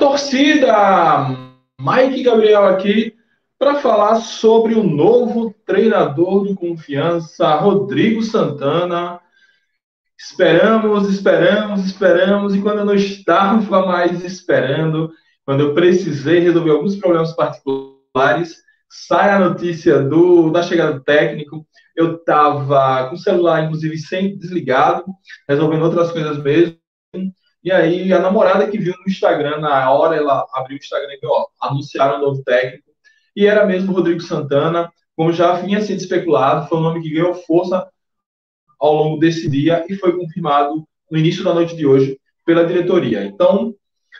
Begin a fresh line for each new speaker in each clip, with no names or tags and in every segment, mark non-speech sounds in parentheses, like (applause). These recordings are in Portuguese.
Torcida! Mike Gabriel aqui para falar sobre o novo treinador do confiança, Rodrigo Santana. Esperamos, esperamos, esperamos, e quando eu não estava mais esperando, quando eu precisei resolver alguns problemas particulares, sai a notícia do, da chegada do técnico. Eu estava com o celular, inclusive, sem desligado, resolvendo outras coisas mesmo. E aí, a namorada que viu no Instagram, na hora ela abriu o Instagram e ó, anunciaram um novo técnico. E era mesmo Rodrigo Santana, como já vinha sendo especulado, foi um nome que ganhou força ao longo desse dia e foi confirmado no início da noite de hoje pela diretoria. Então,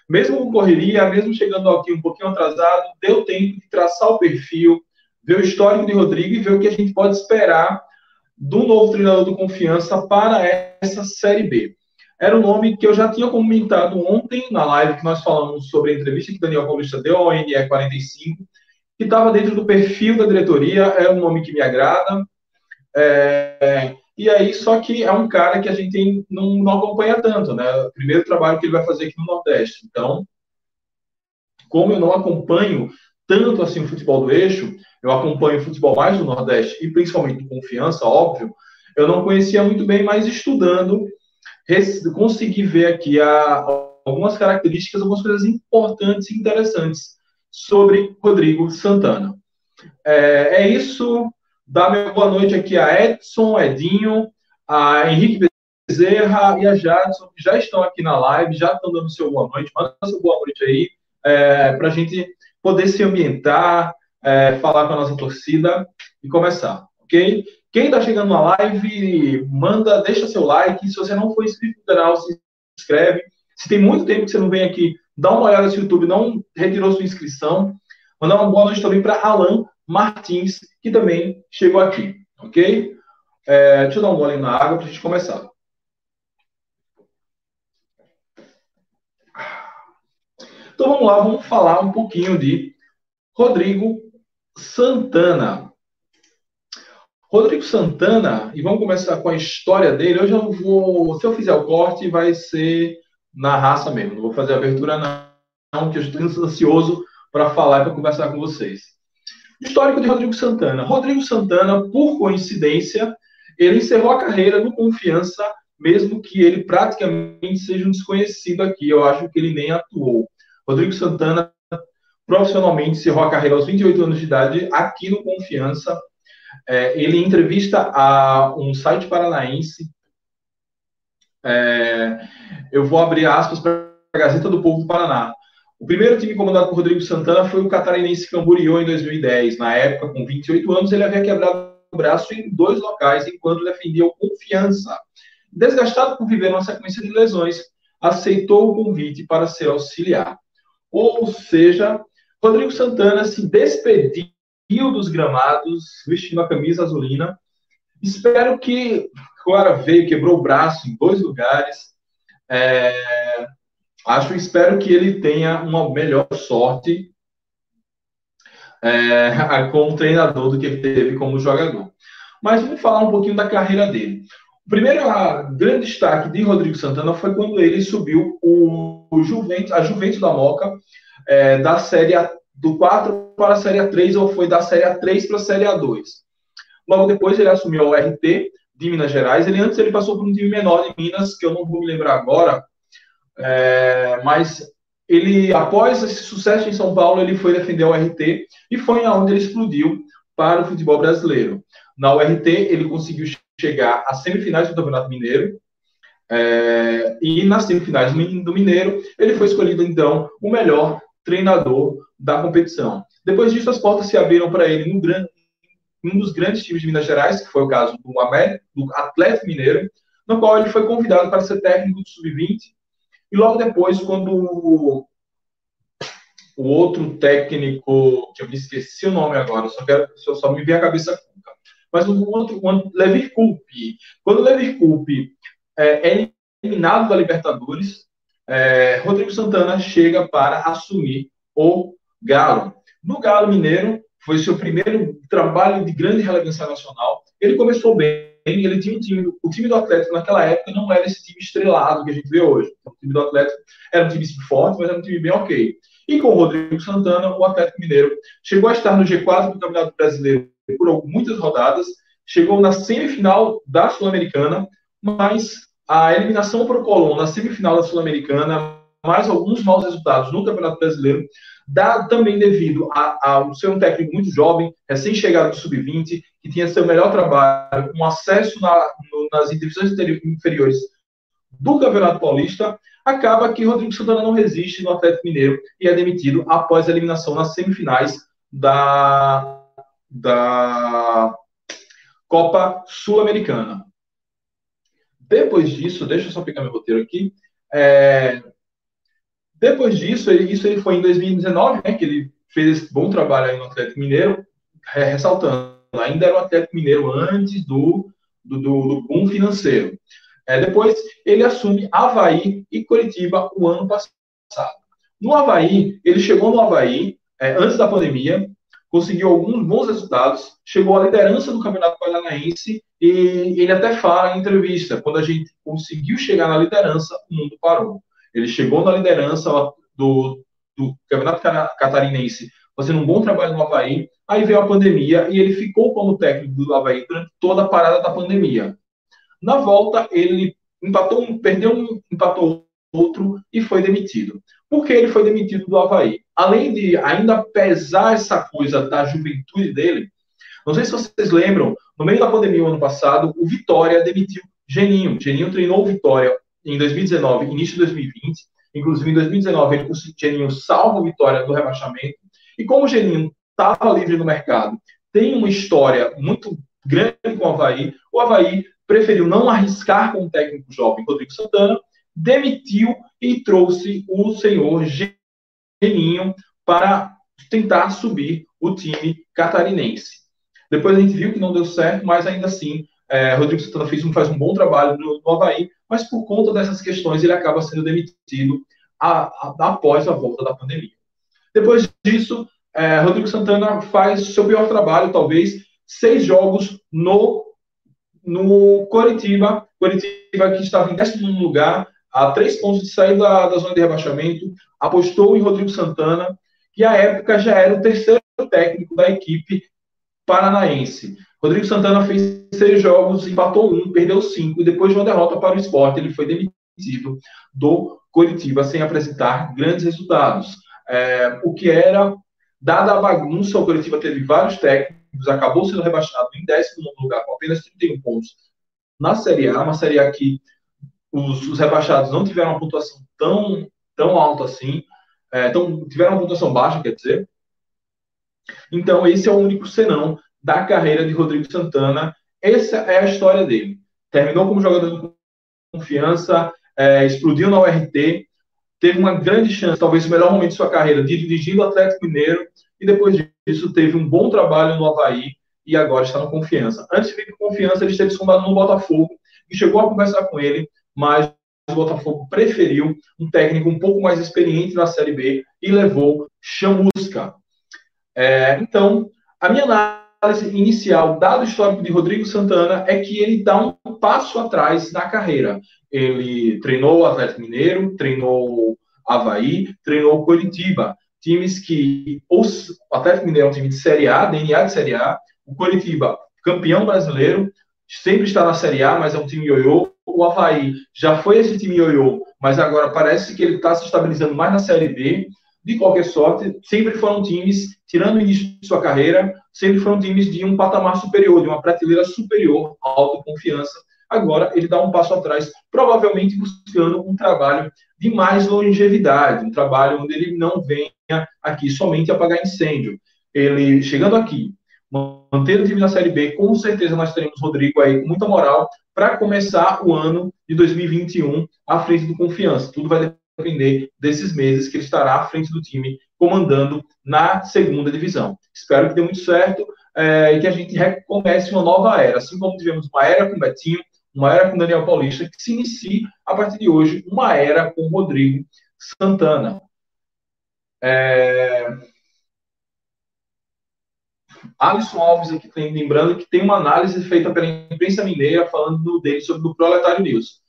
mesmo com correria, mesmo chegando aqui um pouquinho atrasado, deu tempo de traçar o perfil, ver o histórico de Rodrigo e ver o que a gente pode esperar do novo treinador do Confiança para essa Série B. Era um nome que eu já tinha comentado ontem na live que nós falamos sobre a entrevista que Daniel Paulista deu ao NE 45, que estava dentro do perfil da diretoria, é um nome que me agrada. É, e aí, só que é um cara que a gente não, não acompanha tanto, né? Primeiro trabalho que ele vai fazer aqui no Nordeste. Então, como eu não acompanho tanto assim o futebol do eixo, eu acompanho o futebol mais do Nordeste e principalmente do Confiança, óbvio, eu não conhecia muito bem, mas estudando consegui ver aqui a, algumas características, algumas coisas importantes e interessantes sobre Rodrigo Santana. É, é isso. Dá minha boa noite aqui a Edson, Edinho, a Henrique Bezerra e a Jadson, que já estão aqui na live, já estão dando seu boa noite. Manda seu boa noite aí, é, para a gente poder se ambientar, é, falar com a nossa torcida e começar, ok? Quem está chegando na live, manda, deixa seu like. Se você não for inscrito no canal, se inscreve. Se tem muito tempo que você não vem aqui, dá uma olhada no YouTube, não retirou sua inscrição. Mandar uma boa noite também para Alan Martins, que também chegou aqui, ok? É, deixa eu dar um gole na água para a gente começar. Então vamos lá, vamos falar um pouquinho de Rodrigo Santana. Rodrigo Santana, e vamos começar com a história dele. Eu vou, se eu fizer o corte, vai ser na raça mesmo. Não vou fazer a abertura, não, que eu estou ansioso para falar e para conversar com vocês. Histórico de Rodrigo Santana. Rodrigo Santana, por coincidência, ele encerrou a carreira no Confiança, mesmo que ele praticamente seja um desconhecido aqui. Eu acho que ele nem atuou. Rodrigo Santana, profissionalmente, encerrou a carreira aos 28 anos de idade aqui no Confiança é, ele entrevista a um site paranaense. É, eu vou abrir aspas para a Gazeta do Povo do Paraná. O primeiro time comandado por Rodrigo Santana foi o catarinense Camboriú em 2010. Na época, com 28 anos, ele havia quebrado o braço em dois locais enquanto defendia o Confiança. Desgastado por viver uma sequência de lesões, aceitou o convite para ser auxiliar. Ou seja, Rodrigo Santana se despediu Rio dos Gramados, vestindo a camisa azulina. Espero que agora veio, quebrou o braço em dois lugares. É, acho, espero que ele tenha uma melhor sorte é, (laughs) como treinador do que ele teve como jogador. Mas vamos falar um pouquinho da carreira dele. O primeiro grande destaque de Rodrigo Santana foi quando ele subiu o, o Juventus, a Juventus da Moca é, da Série A do 4 para a Série A3 ou foi da Série A3 para a Série A2. Logo depois ele assumiu o RT de Minas Gerais. Ele antes ele passou por um time menor de Minas, que eu não vou me lembrar agora, é, mas ele após esse sucesso em São Paulo ele foi defender o RT e foi aonde ele explodiu para o futebol brasileiro. Na URT ele conseguiu chegar às semifinais do Campeonato Mineiro. É, e nas semifinais do Mineiro, ele foi escolhido então o melhor treinador da competição. Depois disso, as portas se abriram para ele no grande, um dos grandes times de Minas Gerais, que foi o caso do, do Atlético Mineiro, no qual ele foi convidado para ser técnico do Sub-20. E logo depois, quando o, o outro técnico, que eu me esqueci o nome agora, só, quero, só, só me vem a cabeça mas o outro, o Levi Coupe, quando o Levi Coupe é, é eliminado da Libertadores, é, Rodrigo Santana chega para assumir o Galo. No Galo Mineiro, foi seu primeiro trabalho de grande relevância nacional. Ele começou bem, ele tinha um time, o time do Atlético naquela época não era esse time estrelado que a gente vê hoje. O time do Atlético era um time forte, mas era um time bem ok. E com o Rodrigo Santana, o Atlético Mineiro chegou a estar no G4 do Campeonato Brasileiro por muitas rodadas, chegou na semifinal da Sul-Americana, mas a eliminação para o Colón na semifinal da Sul-Americana, mais alguns maus resultados no Campeonato Brasileiro, dá também devido a, a ser um técnico muito jovem, recém-chegado do Sub-20, que tinha seu melhor trabalho, com acesso na, no, nas divisões inferiores do Campeonato Paulista, acaba que Rodrigo Santana não resiste no Atlético Mineiro e é demitido após a eliminação nas semifinais da, da Copa Sul-Americana. Depois disso, deixa eu só pegar meu roteiro aqui. É, depois disso, ele, isso ele foi em 2019, né, que ele fez esse bom trabalho aí no Atlético Mineiro, ressaltando, ainda era o Atlético Mineiro antes do, do, do, do boom financeiro. É, depois, ele assume Havaí e Curitiba o ano passado. No Havaí, ele chegou no Havaí é, antes da pandemia, conseguiu alguns bons resultados, chegou à liderança do Campeonato Paranaense e ele até fala em entrevista, quando a gente conseguiu chegar na liderança, o mundo parou. Ele chegou na liderança do, do Campeonato Catarinense, fazendo um bom trabalho no Havaí. Aí veio a pandemia e ele ficou como técnico do Havaí durante toda a parada da pandemia. Na volta, ele empatou um, perdeu um, empatou outro e foi demitido. Por que ele foi demitido do Havaí? Além de ainda pesar essa coisa da juventude dele, não sei se vocês lembram, no meio da pandemia, ano passado, o Vitória demitiu Geninho. Geninho treinou o Vitória em 2019, início de 2020. Inclusive, em 2019, ele, o Geninho salva Vitória do rebaixamento. E como o Geninho estava livre no mercado, tem uma história muito grande com o Havaí, o Havaí preferiu não arriscar com o técnico jovem Rodrigo Santana, demitiu e trouxe o senhor Geninho para tentar subir o time catarinense. Depois a gente viu que não deu certo, mas ainda assim, é, Rodrigo Santana fez um, faz um bom trabalho no, no Havaí, mas por conta dessas questões ele acaba sendo demitido a, a, após a volta da pandemia. Depois disso, é, Rodrigo Santana faz seu pior trabalho, talvez, seis jogos no, no Coritiba, Coritiba que estava em 19 lugar, a três pontos de sair da, da zona de rebaixamento, apostou em Rodrigo Santana, que à época já era o terceiro técnico da equipe paranaense. Rodrigo Santana fez seis jogos, empatou um, perdeu cinco, e depois de uma derrota para o esporte, ele foi demitido do Coritiba sem apresentar grandes resultados. É, o que era, dada a bagunça, o Coritiba teve vários técnicos, acabou sendo rebaixado em décimo lugar com apenas 31 pontos na Série A, uma Série A que os, os rebaixados não tiveram uma pontuação tão, tão alta assim, é, tão, tiveram uma pontuação baixa, quer dizer. Então, esse é o único senão da carreira de Rodrigo Santana. Essa é a história dele. Terminou como jogador de confiança, é, explodiu na URT, teve uma grande chance, talvez o melhor momento de sua carreira, de dirigir o Atlético Mineiro, e depois disso teve um bom trabalho no Havaí e agora está no Confiança. Antes de vir com Confiança, ele esteve sondado no Botafogo e chegou a conversar com ele, mas o Botafogo preferiu um técnico um pouco mais experiente na Série B e levou Chamusca. É, então, a minha análise análise inicial, dado histórico de Rodrigo Santana, é que ele dá um passo atrás na carreira. Ele treinou o Atlético Mineiro, treinou Havaí, treinou Curitiba. Times que. o Atlético Mineiro é um time de Série A, DNA de Série A. O Curitiba, campeão brasileiro, sempre está na Série A, mas é um time ioiô. O Havaí já foi esse time ioiô, mas agora parece que ele está se estabilizando mais na Série B. De qualquer sorte, sempre foram times, tirando o início de sua carreira, sempre foram times de um patamar superior, de uma prateleira superior, autoconfiança. Agora ele dá um passo atrás, provavelmente buscando um trabalho de mais longevidade, um trabalho onde ele não venha aqui somente apagar incêndio. Ele chegando aqui, mantendo o time na Série B, com certeza nós teremos Rodrigo aí com muita moral para começar o ano de 2021 à frente do Confiança. Tudo vai depender desses meses que ele estará à frente do time, comandando na segunda divisão. Espero que dê muito certo é, e que a gente recomece uma nova era. Assim como tivemos uma era com Betinho, uma era com Daniel Paulista, que se inicie a partir de hoje uma era com Rodrigo Santana. É... Alisson Alves aqui tem, lembrando que tem uma análise feita pela imprensa mineira falando dele sobre o Proletário News.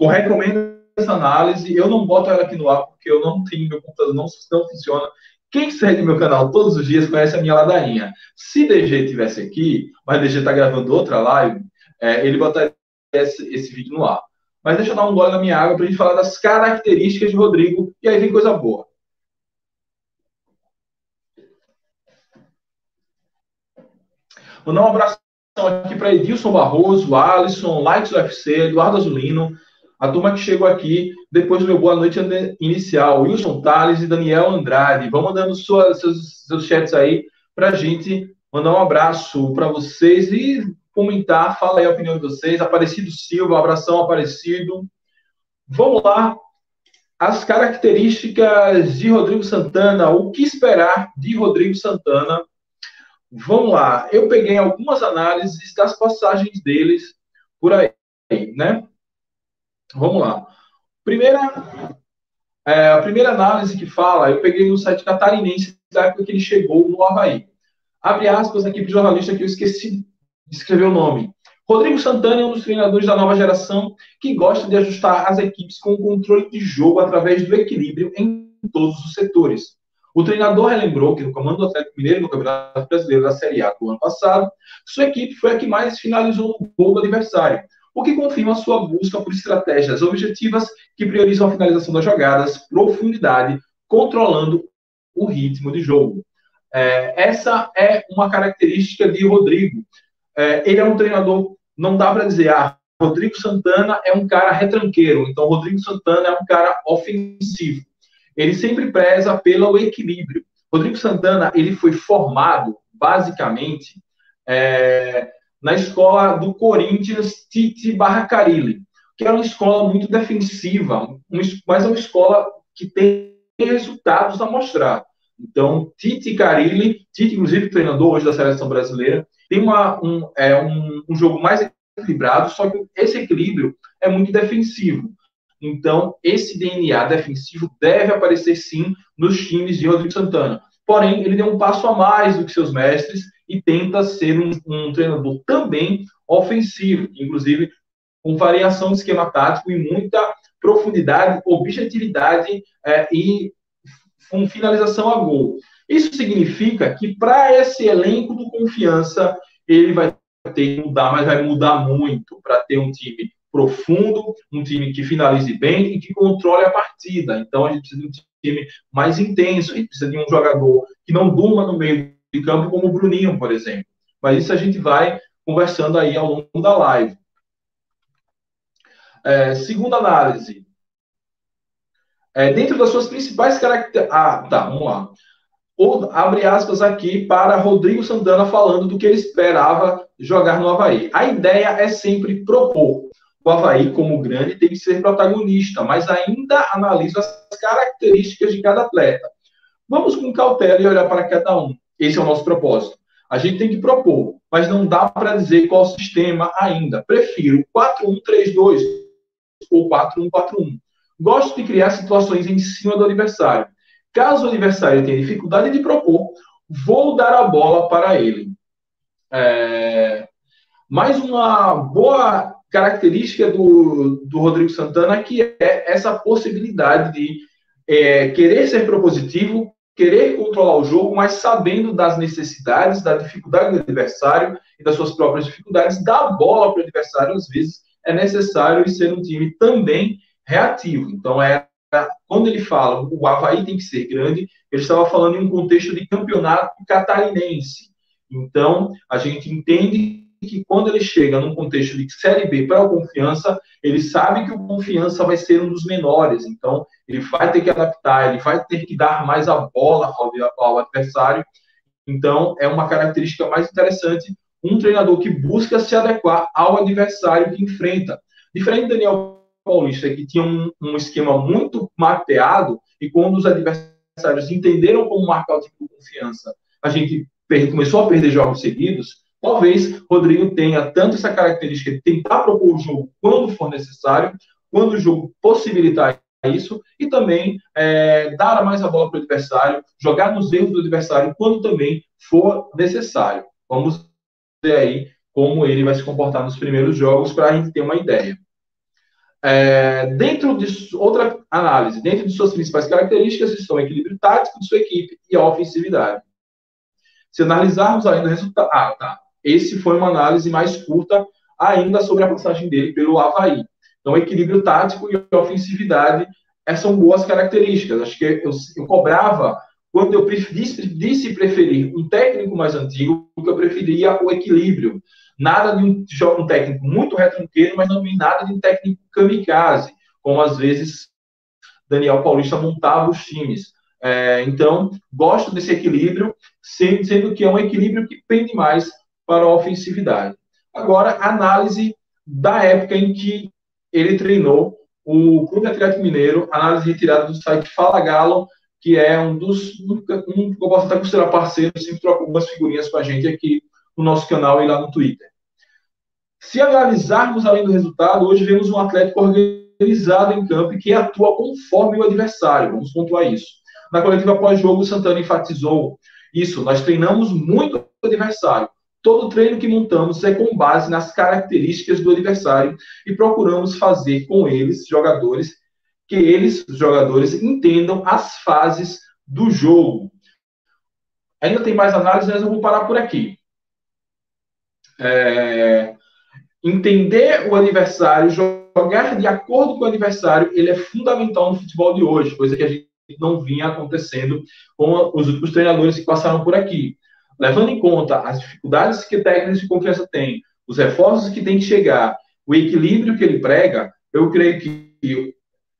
Recomendo essa análise. Eu não boto ela aqui no ar porque eu não tenho meu computador, não, não funciona. Quem segue meu canal todos os dias conhece a minha ladainha. Se DG tivesse aqui, mas DG está gravando outra live, é, ele botaria esse, esse vídeo no ar. Mas deixa eu dar um gole na minha água para a gente falar das características de Rodrigo e aí vem coisa boa. Mandar um abraço aqui para Edilson Barroso, Alisson, Lights UFC, Eduardo Azulino, a turma que chegou aqui depois do meu boa noite inicial, Wilson Tales e Daniel Andrade. Vão mandando suas, seus, seus chats aí para a gente mandar um abraço para vocês e comentar, fala aí a opinião de vocês. Aparecido Silva, abração Aparecido. Vamos lá. As características de Rodrigo Santana, o que esperar de Rodrigo Santana. Vamos lá. Eu peguei algumas análises das passagens deles por aí, né? Vamos lá. Primeira, é, a primeira análise que fala, eu peguei no site catarinense da época que ele chegou no Havaí. Abre aspas aqui para o jornalista que eu esqueci de escrever o nome. Rodrigo Santana é um dos treinadores da nova geração que gosta de ajustar as equipes com o controle de jogo através do equilíbrio em todos os setores. O treinador relembrou que no comando do Atlético Mineiro no Campeonato Brasileiro da Série A do ano passado, sua equipe foi a que mais finalizou no gol do adversário, o que confirma sua busca por estratégias objetivas que priorizam a finalização das jogadas, profundidade, controlando o ritmo de jogo. É, essa é uma característica de Rodrigo. É, ele é um treinador, não dá para dizer, ah, Rodrigo Santana é um cara retranqueiro, então Rodrigo Santana é um cara ofensivo. Ele sempre preza pelo equilíbrio. Rodrigo Santana, ele foi formado, basicamente, é, na escola do Corinthians Tite Barra Carilli, que era uma escola muito defensiva, mas é uma escola que tem resultados a mostrar. Então, Tite Carilli, Tite, inclusive, treinador hoje da seleção brasileira, tem uma, um, é, um, um jogo mais equilibrado, só que esse equilíbrio é muito defensivo. Então, esse DNA defensivo deve aparecer sim nos times de Rodrigo Santana. Porém, ele deu um passo a mais do que seus mestres e tenta ser um, um treinador também ofensivo, inclusive com variação de esquema tático e muita profundidade, objetividade é, e com finalização a gol. Isso significa que para esse elenco do confiança, ele vai ter que mudar, mas vai mudar muito para ter um time profundo, um time que finalize bem e que controle a partida. Então a gente precisa de um time mais intenso, a gente precisa de um jogador que não durma no meio de campo, como o Bruninho, por exemplo. Mas isso a gente vai conversando aí ao longo da live. É, segunda análise. É, dentro das suas principais características. Ah, tá, vamos lá. O, abre aspas aqui para Rodrigo Santana falando do que ele esperava jogar no Havaí. A ideia é sempre propor. O Havaí, como grande, tem que ser protagonista, mas ainda analisa as características de cada atleta. Vamos com cautela e olhar para cada um. Esse é o nosso propósito. A gente tem que propor, mas não dá para dizer qual sistema ainda. Prefiro 4-1-3-2 ou 4-1-4-1. Gosto de criar situações em cima do adversário. Caso o adversário tenha dificuldade de propor, vou dar a bola para ele. É... Mais uma boa característica do, do Rodrigo Santana que é essa possibilidade de é, querer ser propositivo, querer controlar o jogo, mas sabendo das necessidades, da dificuldade do adversário e das suas próprias dificuldades, dar bola para o adversário, às vezes, é necessário e ser um time também reativo. Então, é quando ele fala o Havaí tem que ser grande, ele estava falando em um contexto de campeonato catarinense. Então, a gente entende que quando ele chega num contexto de Série B para o Confiança, ele sabe que o Confiança vai ser um dos menores, então ele vai ter que adaptar, ele vai ter que dar mais a bola ao, ao adversário. Então, é uma característica mais interessante, um treinador que busca se adequar ao adversário que enfrenta. Diferente do Daniel Paulista, que tinha um, um esquema muito mapeado, e quando os adversários entenderam como marcar o tipo de confiança, a gente começou a perder jogos seguidos, Talvez Rodrigo tenha tanto essa característica de tentar propor o jogo quando for necessário, quando o jogo possibilitar isso e também é, dar mais a bola para o adversário, jogar nos erros do adversário quando também for necessário. Vamos ver aí como ele vai se comportar nos primeiros jogos para a gente ter uma ideia. É, dentro de outra análise, dentro de suas principais características estão o equilíbrio tático de sua equipe e a ofensividade. Se analisarmos ainda o resultado. Ah, tá. Esse foi uma análise mais curta ainda sobre a passagem dele pelo Havaí. Então, equilíbrio tático e ofensividade são boas características. Acho que eu, eu cobrava, quando eu disse, disse preferir um técnico mais antigo, porque eu preferia o equilíbrio. Nada de um, um técnico muito retranqueiro, mas não nada de um técnico kamikaze, como às vezes Daniel Paulista montava os times. É, então, gosto desse equilíbrio, sendo que é um equilíbrio que pende mais para a ofensividade. Agora, análise da época em que ele treinou o Clube Atlético Mineiro, análise retirada do site Fala Galo, que é um dos, um, um, eu posso até considerar parceiro, sempre troca algumas figurinhas com a gente aqui no nosso canal e lá no Twitter. Se analisarmos além do resultado, hoje vemos um Atlético organizado em campo e que atua conforme o adversário, vamos pontuar isso. Na coletiva pós-jogo, Santana enfatizou isso, nós treinamos muito o adversário, Todo treino que montamos é com base nas características do adversário e procuramos fazer com eles, jogadores, que eles, jogadores, entendam as fases do jogo. Ainda tem mais análise, mas eu vou parar por aqui. É... Entender o adversário, jogar de acordo com o adversário, ele é fundamental no futebol de hoje, coisa que a gente não vinha acontecendo com os últimos treinadores que passaram por aqui levando em conta as dificuldades que técnicos de confiança têm, os reforços que tem que chegar, o equilíbrio que ele prega, eu creio que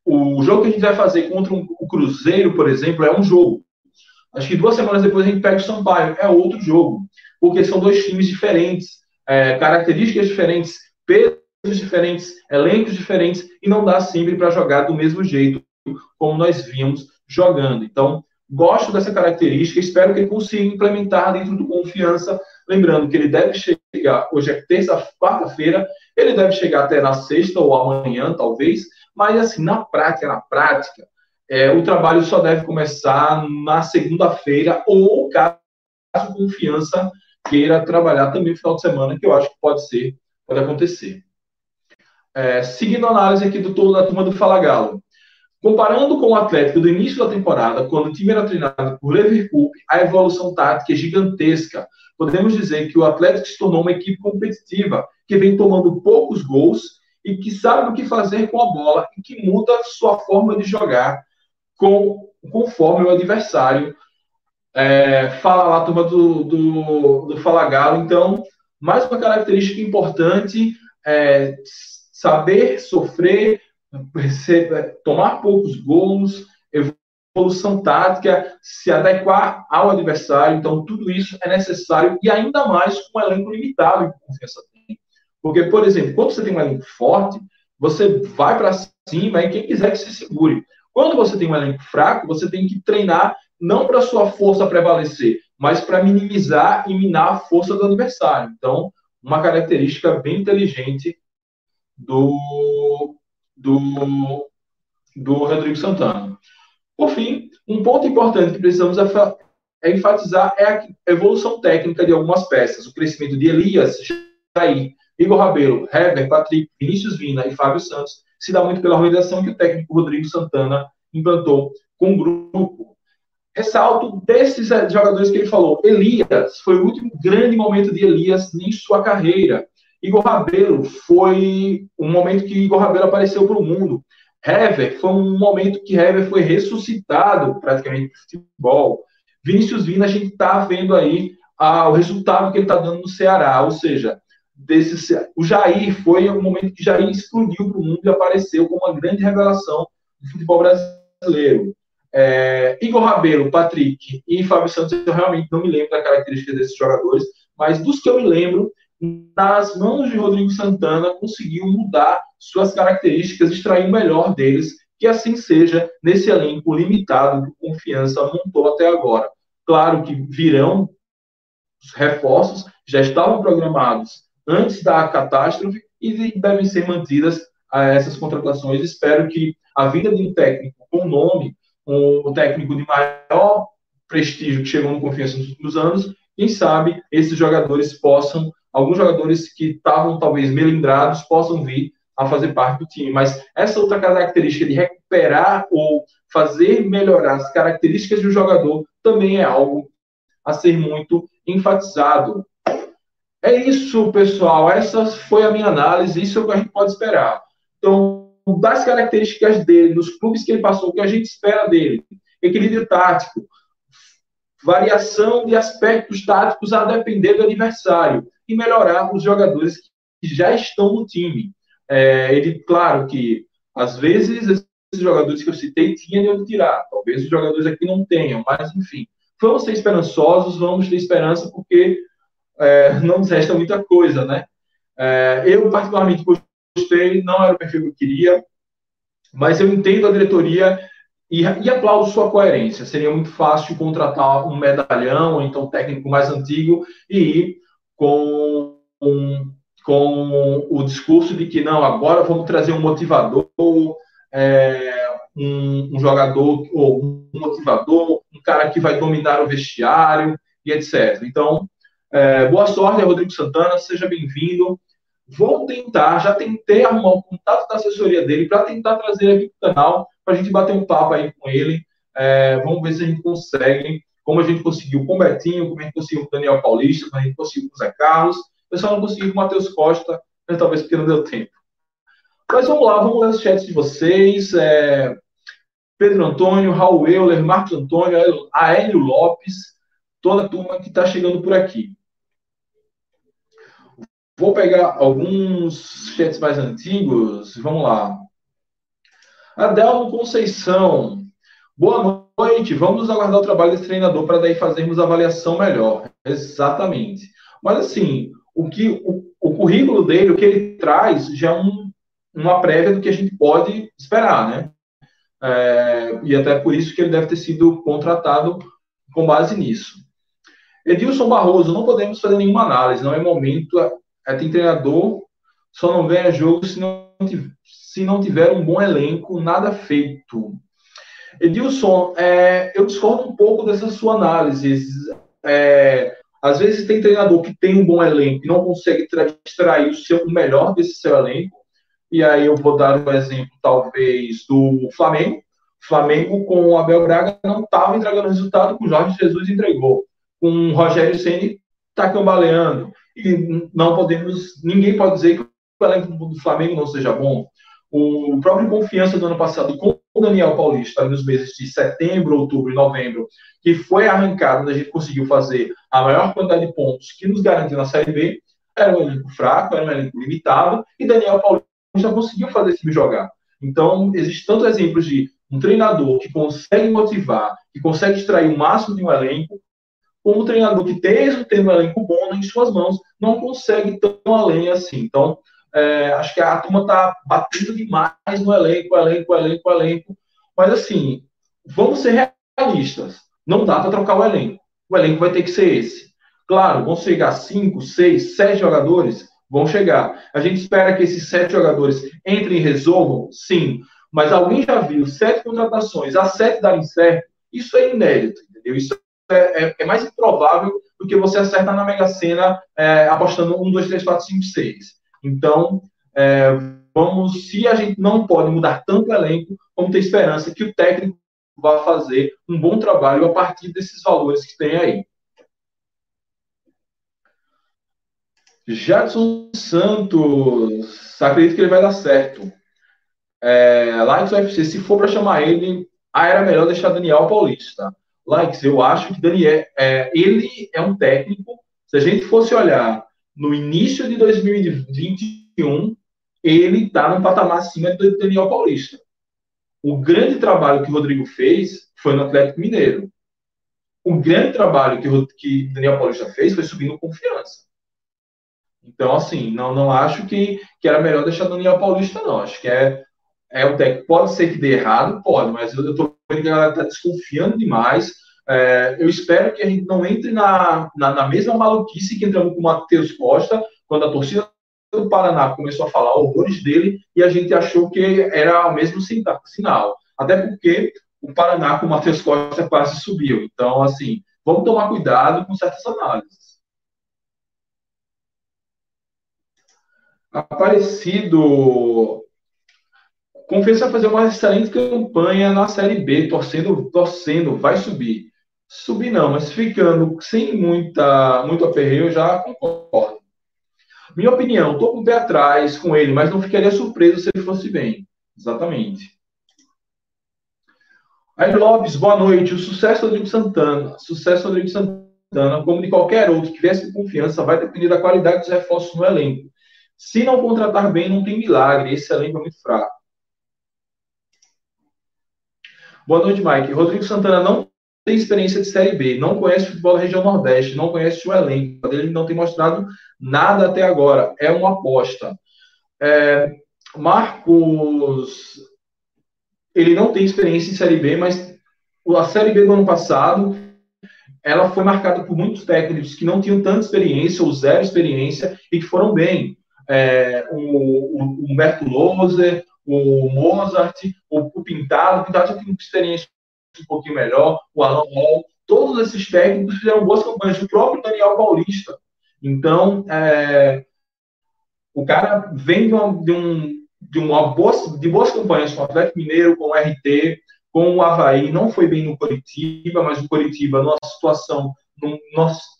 o jogo que a gente vai fazer contra um, o Cruzeiro, por exemplo, é um jogo. Acho que duas semanas depois a gente pega o Sampaio, é outro jogo, porque são dois times diferentes, é, características diferentes, pesos diferentes, elencos diferentes, e não dá sempre para jogar do mesmo jeito como nós vimos jogando. Então, Gosto dessa característica, espero que ele consiga implementar dentro do confiança. Lembrando que ele deve chegar, hoje é terça, quarta-feira, ele deve chegar até na sexta ou amanhã, talvez, mas assim, na prática, na prática, é, o trabalho só deve começar na segunda-feira, ou caso confiança queira trabalhar também no final de semana, que eu acho que pode ser, pode acontecer. É, seguindo a análise aqui do todo da turma do Fala Galo. Comparando com o Atlético do início da temporada, quando o time era treinado por Liverpool, a evolução tática é gigantesca. Podemos dizer que o Atlético se tornou uma equipe competitiva, que vem tomando poucos gols e que sabe o que fazer com a bola e que muda sua forma de jogar com, conforme o adversário. É, fala lá, turma do, do, do Fala Galo. Então, mais uma característica importante é saber sofrer, tomar poucos gols, evolução tática, se adequar ao adversário. Então, tudo isso é necessário e ainda mais com um elenco limitado que confiança. Porque, por exemplo, quando você tem um elenco forte, você vai para cima e quem quiser que se segure. Quando você tem um elenco fraco, você tem que treinar não para sua força prevalecer, mas para minimizar e minar a força do adversário. Então, uma característica bem inteligente do, do, do Rodrigo Santana. Por fim, um ponto importante que precisamos é enfatizar é a evolução técnica de algumas peças. O crescimento de Elias, Jair, Igor Rabelo, Heber, Patrick, Vinícius Vina e Fábio Santos se dá muito pela organização que o técnico Rodrigo Santana implantou com o grupo. Ressalto desses jogadores que ele falou. Elias foi o último grande momento de Elias em sua carreira. Igor Rabelo foi um momento que Igor Rabelo apareceu para o mundo. Hever foi um momento que Hever foi ressuscitado praticamente no futebol. Vinícius Vina, a gente está vendo aí ah, o resultado que ele está dando no Ceará, ou seja, desse, o Jair foi um momento que Jair explodiu para o mundo e apareceu como uma grande revelação do futebol brasileiro. É, Igor Rabelo, Patrick e Fábio Santos, eu realmente não me lembro da característica desses jogadores, mas dos que eu me lembro, nas mãos de Rodrigo Santana, conseguiu mudar suas características, extrair o melhor deles, que assim seja nesse elenco limitado que Confiança montou até agora. Claro que virão os reforços, já estavam programados antes da catástrofe e devem ser mantidas essas contratações. Espero que a vinda de um técnico com nome, um técnico de maior prestígio que chegou no Confiança nos últimos anos, quem sabe esses jogadores possam, alguns jogadores que estavam talvez melindrados, possam vir a fazer parte do time. Mas essa outra característica de recuperar ou fazer melhorar as características do jogador também é algo a ser muito enfatizado. É isso, pessoal. Essa foi a minha análise. Isso é o que a gente pode esperar. Então, das características dele, dos clubes que ele passou, o que a gente espera dele? Equilíbrio tático, variação de aspectos táticos a depender do adversário e melhorar os jogadores que já estão no time. É, ele, claro que às vezes esses jogadores que eu citei tinham de onde tirar, talvez os jogadores aqui não tenham, mas enfim, vamos ser esperançosos, vamos ter esperança porque é, não nos resta muita coisa, né? É, eu particularmente gostei, não era o perfil que eu queria, mas eu entendo a diretoria e, e aplaudo sua coerência. Seria muito fácil contratar um medalhão, ou então um técnico mais antigo, e ir com, com o discurso de que não, agora vamos trazer um motivador, é, um, um, jogador ou um motivador, um cara que vai dominar o vestiário e etc. Então, é, boa sorte, Rodrigo Santana, seja bem-vindo. Vou tentar, já tentei arrumar o contato da assessoria dele para tentar trazer aqui para o canal, para a gente bater um papo aí com ele. É, vamos ver se a gente consegue, como a gente conseguiu com o Betinho, como a gente conseguiu com o Daniel Paulista, como a gente conseguiu com o Zé Carlos. Eu só não consegui com o Matheus Costa, mas talvez porque não deu tempo. Mas vamos lá, vamos ler os chats de vocês. É, Pedro Antônio, Raul Euler, Marcos Antônio, Aélio Lopes, toda a turma que está chegando por aqui. Vou pegar alguns chats mais antigos. Vamos lá. Adelmo Conceição. Boa noite. Vamos aguardar o trabalho desse treinador para daí fazermos a avaliação melhor. Exatamente. Mas assim, o que o, o currículo dele, o que ele traz, já é um, uma prévia do que a gente pode esperar, né? É, e até por isso que ele deve ter sido contratado com base nisso. Edilson Barroso, não podemos fazer nenhuma análise, não é momento é, tem treinador, só não ganha jogo se não, se não tiver um bom elenco, nada feito. Edilson, é, eu discordo um pouco dessa sua análise. É, às vezes tem treinador que tem um bom elenco e não consegue extrair o, seu, o melhor desse seu elenco. E aí eu vou dar um exemplo, talvez, do Flamengo. O Flamengo com o Abel Braga não estava entregando resultado que o Jorge Jesus entregou. Com o Rogério Ceni está cambaleando e não podemos, ninguém pode dizer que o elenco do Flamengo não seja bom. O próprio Confiança do ano passado, com o Daniel Paulista, nos meses de setembro, outubro e novembro, que foi arrancado, onde a gente conseguiu fazer a maior quantidade de pontos que nos garantiu na Série B, era um elenco fraco, era um elenco limitado, e Daniel Paulista conseguiu fazer esse time jogar. Então, existem tantos exemplos de um treinador que consegue motivar, que consegue extrair o máximo de um elenco, como treinador que, mesmo tendo um elenco bom em suas mãos, não consegue tão além assim. Então, é, acho que a turma está batendo demais no elenco, elenco, elenco, elenco. Mas, assim, vamos ser realistas. Não dá para trocar o elenco. O elenco vai ter que ser esse. Claro, vão chegar cinco, seis, sete jogadores? Vão chegar. A gente espera que esses sete jogadores entrem e resolvam? Sim. Mas alguém já viu sete contratações, as sete darem certo? Isso é inédito, entendeu? Isso é, é, é, mais improvável do que você acertar na Mega Sena é, apostando 1, 2, 3, 4, 5, 6. Então, é, vamos, se a gente não pode mudar tanto o elenco, vamos ter esperança que o técnico vá fazer um bom trabalho a partir desses valores que tem aí. Jadson Santos, acredito que ele vai dar certo. É, Lions UFC, se for para chamar ele, ah, era melhor deixar Daniel Paulista. Likes, eu acho que Daniel, é, ele é um técnico. Se a gente fosse olhar no início de 2021, ele está num patamar acima do Daniel Paulista. O grande trabalho que o Rodrigo fez foi no Atlético Mineiro. O grande trabalho que, o, que Daniel Paulista fez foi subindo confiança. Então, assim, não, não acho que, que era melhor deixar Daniel Paulista, não. Acho que é, é o técnico. Pode ser que dê errado, pode, mas eu estou vendo que a galera está desconfiando demais. É, eu espero que a gente não entre na, na, na, mesma maluquice que entramos com o Matheus Costa, quando a torcida do Paraná começou a falar horrores dele e a gente achou que era o mesmo sinal. Até porque o Paraná com o Matheus Costa quase subiu. Então, assim, vamos tomar cuidado com certas análises. Aparecido vai fazer uma excelente campanha na Série B, torcendo, torcendo, vai subir. Subir não, mas ficando sem muita, muito aperreio, eu já concordo. Minha opinião, estou com o pé atrás com ele, mas não ficaria surpreso se ele fosse bem. Exatamente. Aí, Lopes, boa noite. O sucesso do Rodrigo Santana, sucesso do Rodrigo Santana, como de qualquer outro que viesse com confiança, vai depender da qualidade dos reforços no elenco. Se não contratar bem, não tem milagre. Esse elenco é muito fraco. Boa noite, Mike. Rodrigo Santana não tem experiência de Série B, não conhece o futebol da região Nordeste, não conhece o elenco, ele não tem mostrado nada até agora. É uma aposta. É, Marcos, ele não tem experiência em Série B, mas a Série B do ano passado ela foi marcada por muitos técnicos que não tinham tanta experiência ou zero experiência e que foram bem. É, o, o Humberto Loser, o Mozart, o, o Pintado, o Pintado já tem experiência um pouquinho melhor, o Alan Hall, todos esses técnicos fizeram boas campanhas, o próprio Daniel Paulista. Então, é, o cara vem de, uma, de, um, de, uma boa, de boas campanhas com o Atlético Mineiro, com o RT, com o Havaí, não foi bem no Curitiba, mas o Curitiba, numa situação, num,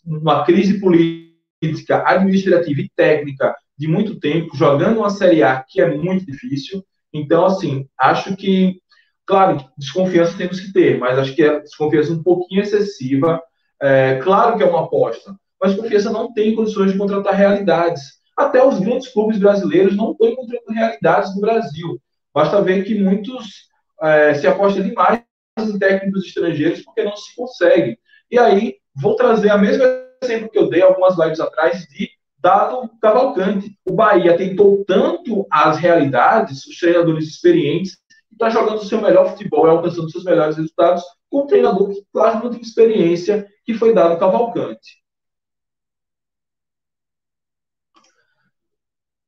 numa crise política, administrativa e técnica de muito tempo, jogando uma Série A que é muito difícil. Então, assim, acho que, claro, desconfiança temos que ter, mas acho que é desconfiança um pouquinho excessiva. É, claro que é uma aposta, mas confiança não tem condições de contratar realidades. Até os grandes clubes brasileiros não estão encontrando realidades no Brasil. Basta ver que muitos é, se apostam demais em técnicos estrangeiros porque não se consegue. E aí, vou trazer a mesma exemplo que eu dei algumas lives atrás de dado Cavalcante. O Bahia tentou tanto as realidades, os treinadores experientes, está jogando o seu melhor futebol e alcançando seus melhores resultados com um treinador que quase não tem experiência, que foi dado Cavalcante.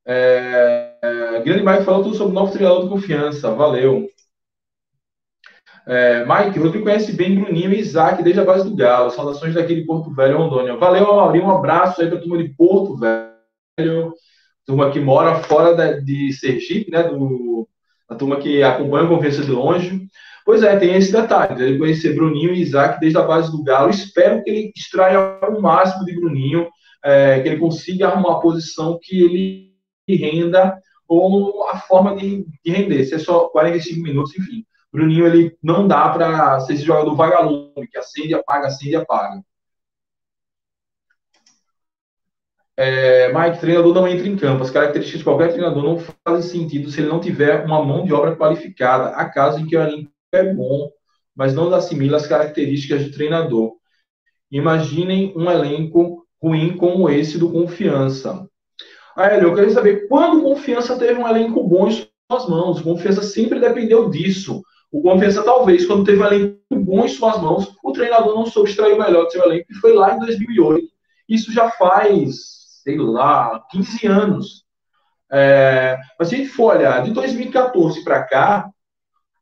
É, é, Grande Mike falou tudo sobre o novo treinador de confiança. Valeu. É, Mike, Rodrigo conhece bem Bruninho e Isaac desde a base do Galo. Saudações daqui de Porto Velho, Rondônia. Valeu, Amauri. Um abraço aí para a turma de Porto Velho. Turma que mora fora da, de Sergipe, né? Do, a turma que acompanha a conversa de longe. Pois é, tem esse detalhe. Ele conhecer Bruninho e Isaac desde a base do Galo. Espero que ele extraia o máximo de Bruninho, é, que ele consiga arrumar a posição que ele renda ou a forma de, de render. Se é só 45 minutos, enfim. Bruninho, ele não dá para ser esse jogador vagalume, que acende, apaga, acende apaga. É, Mike, treinador não entra em campo. As características de qualquer treinador não fazem sentido se ele não tiver uma mão de obra qualificada. Há casos em que o elenco é bom, mas não assimila as características de treinador. Imaginem um elenco ruim como esse do Confiança. Aí, eu queria saber quando Confiança teve um elenco bom em suas mãos. Confiança sempre dependeu disso. O Confiança, talvez, quando teve um elenco bom em suas mãos, o treinador não soube extrair o melhor do seu elenco, e foi lá em 2008. Isso já faz, sei lá, 15 anos. É, mas se a gente for olhar de 2014 para cá,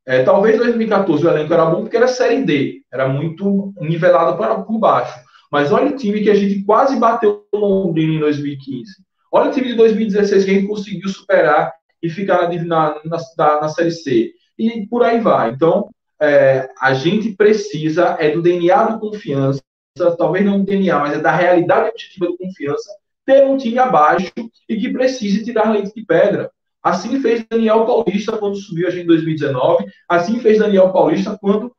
é, talvez 2014 o elenco era bom porque era Série D, era muito nivelado para por baixo. Mas olha o time que a gente quase bateu o Londrina em 2015. Olha o time de 2016 que a gente conseguiu superar e ficar na, na, na, na Série C e por aí vai. Então, é, a gente precisa é do DNA do confiança, talvez não do DNA, mas é da realidade objetiva do confiança, ter um time abaixo e que precise tirar leite de pedra. Assim fez Daniel Paulista quando subiu a gente em 2019, assim fez Daniel Paulista quando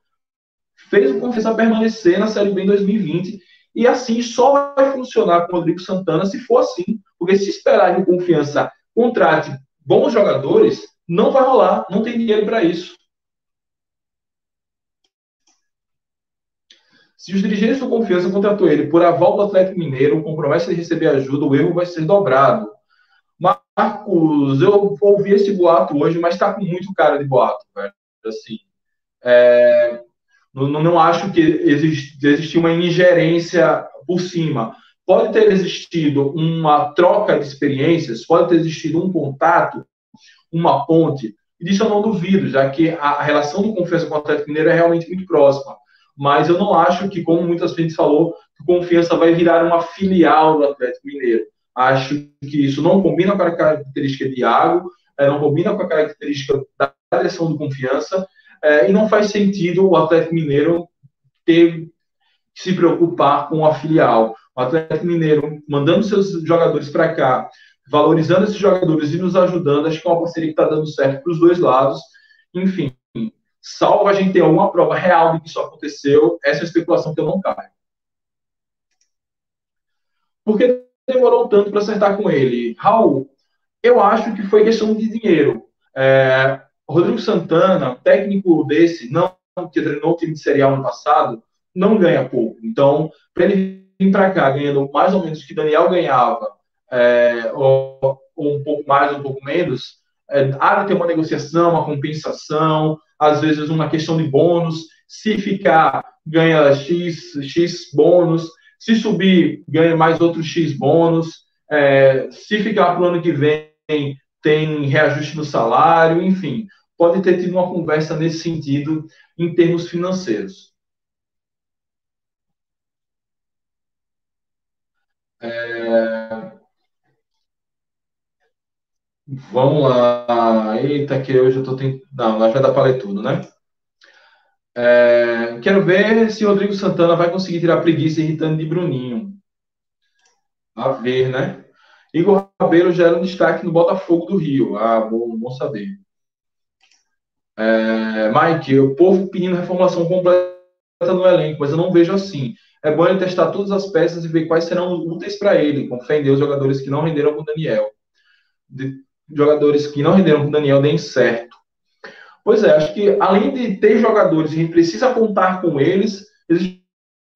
fez o Confiança permanecer na Série B em 2020. E assim só vai funcionar com o Rodrigo Santana se for assim. Porque se esperar que o Confiança contrate bons jogadores, não vai rolar, não tem dinheiro para isso. Se os dirigentes do Confiança contratou ele por aval do Atlético Mineiro, com promessa de receber ajuda, o erro vai ser dobrado. Marcos, eu ouvi esse boato hoje, mas está com muito cara de boato, velho. Assim, é, não, não, acho que existe, uma ingerência por cima. pode ter existido uma troca de experiências, pode ter existido um contato, uma ponte. E disso eu não duvido, já que a relação do Confiança com o Atlético Mineiro é realmente muito próxima. Mas eu não acho que, como muitas vezes falou, que o Confiança vai virar uma filial do Atlético Mineiro. Acho que isso não combina com a característica de Iago, é, não combina com a característica da direção do Confiança, é, e não faz sentido o Atlético Mineiro ter que se preocupar com a filial. O Atlético Mineiro mandando seus jogadores para cá, valorizando esses jogadores e nos ajudando, acho que é uma parceria que está dando certo para os dois lados. Enfim, salvo a gente ter alguma prova real de que isso aconteceu, essa é a especulação que eu não caio. Por que demorou tanto para acertar com ele? Raul, eu acho que foi questão de dinheiro. É, Rodrigo Santana, técnico desse, não que treinou o time de serial no passado, não ganha pouco. Então, para ele vir para cá ganhando mais ou menos o que Daniel ganhava, é, ou, ou, um pouco mais, um pouco menos, é, há de ter uma negociação, uma compensação, às vezes uma questão de bônus. Se ficar, ganha X, X bônus. Se subir, ganha mais outros X bônus. É, se ficar para o ano que vem, tem reajuste no salário, enfim. Pode ter tido uma conversa nesse sentido em termos financeiros. É... Vamos lá. Eita, que hoje eu tô tentando. Não, nós vai dar para ler tudo, né? É... Quero ver se Rodrigo Santana vai conseguir tirar preguiça irritando de Bruninho. A ver, né? Igor Rabelo já era um destaque no Botafogo do Rio. Ah, bom, bom saber. É... Mike, o povo pedindo reformulação completa no elenco, mas eu não vejo assim é bom ele testar todas as peças e ver quais serão úteis para ele, em Deus, jogadores que não renderam com o Daniel. De, jogadores que não renderam com o Daniel deem certo. Pois é, acho que além de ter jogadores, a gente precisa contar com eles, existe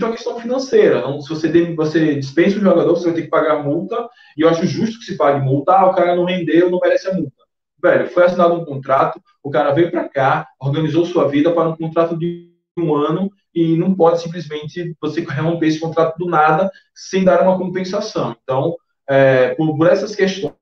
uma questão financeira. Não? Se você, você dispensa o jogador, você vai ter que pagar multa, e eu acho justo que se pague multa. Ah, o cara não rendeu, não merece a multa. Velho, foi assinado um contrato, o cara veio para cá, organizou sua vida para um contrato de um ano e não pode simplesmente você romper esse contrato do nada sem dar uma compensação. Então, é, por, por, essas questões,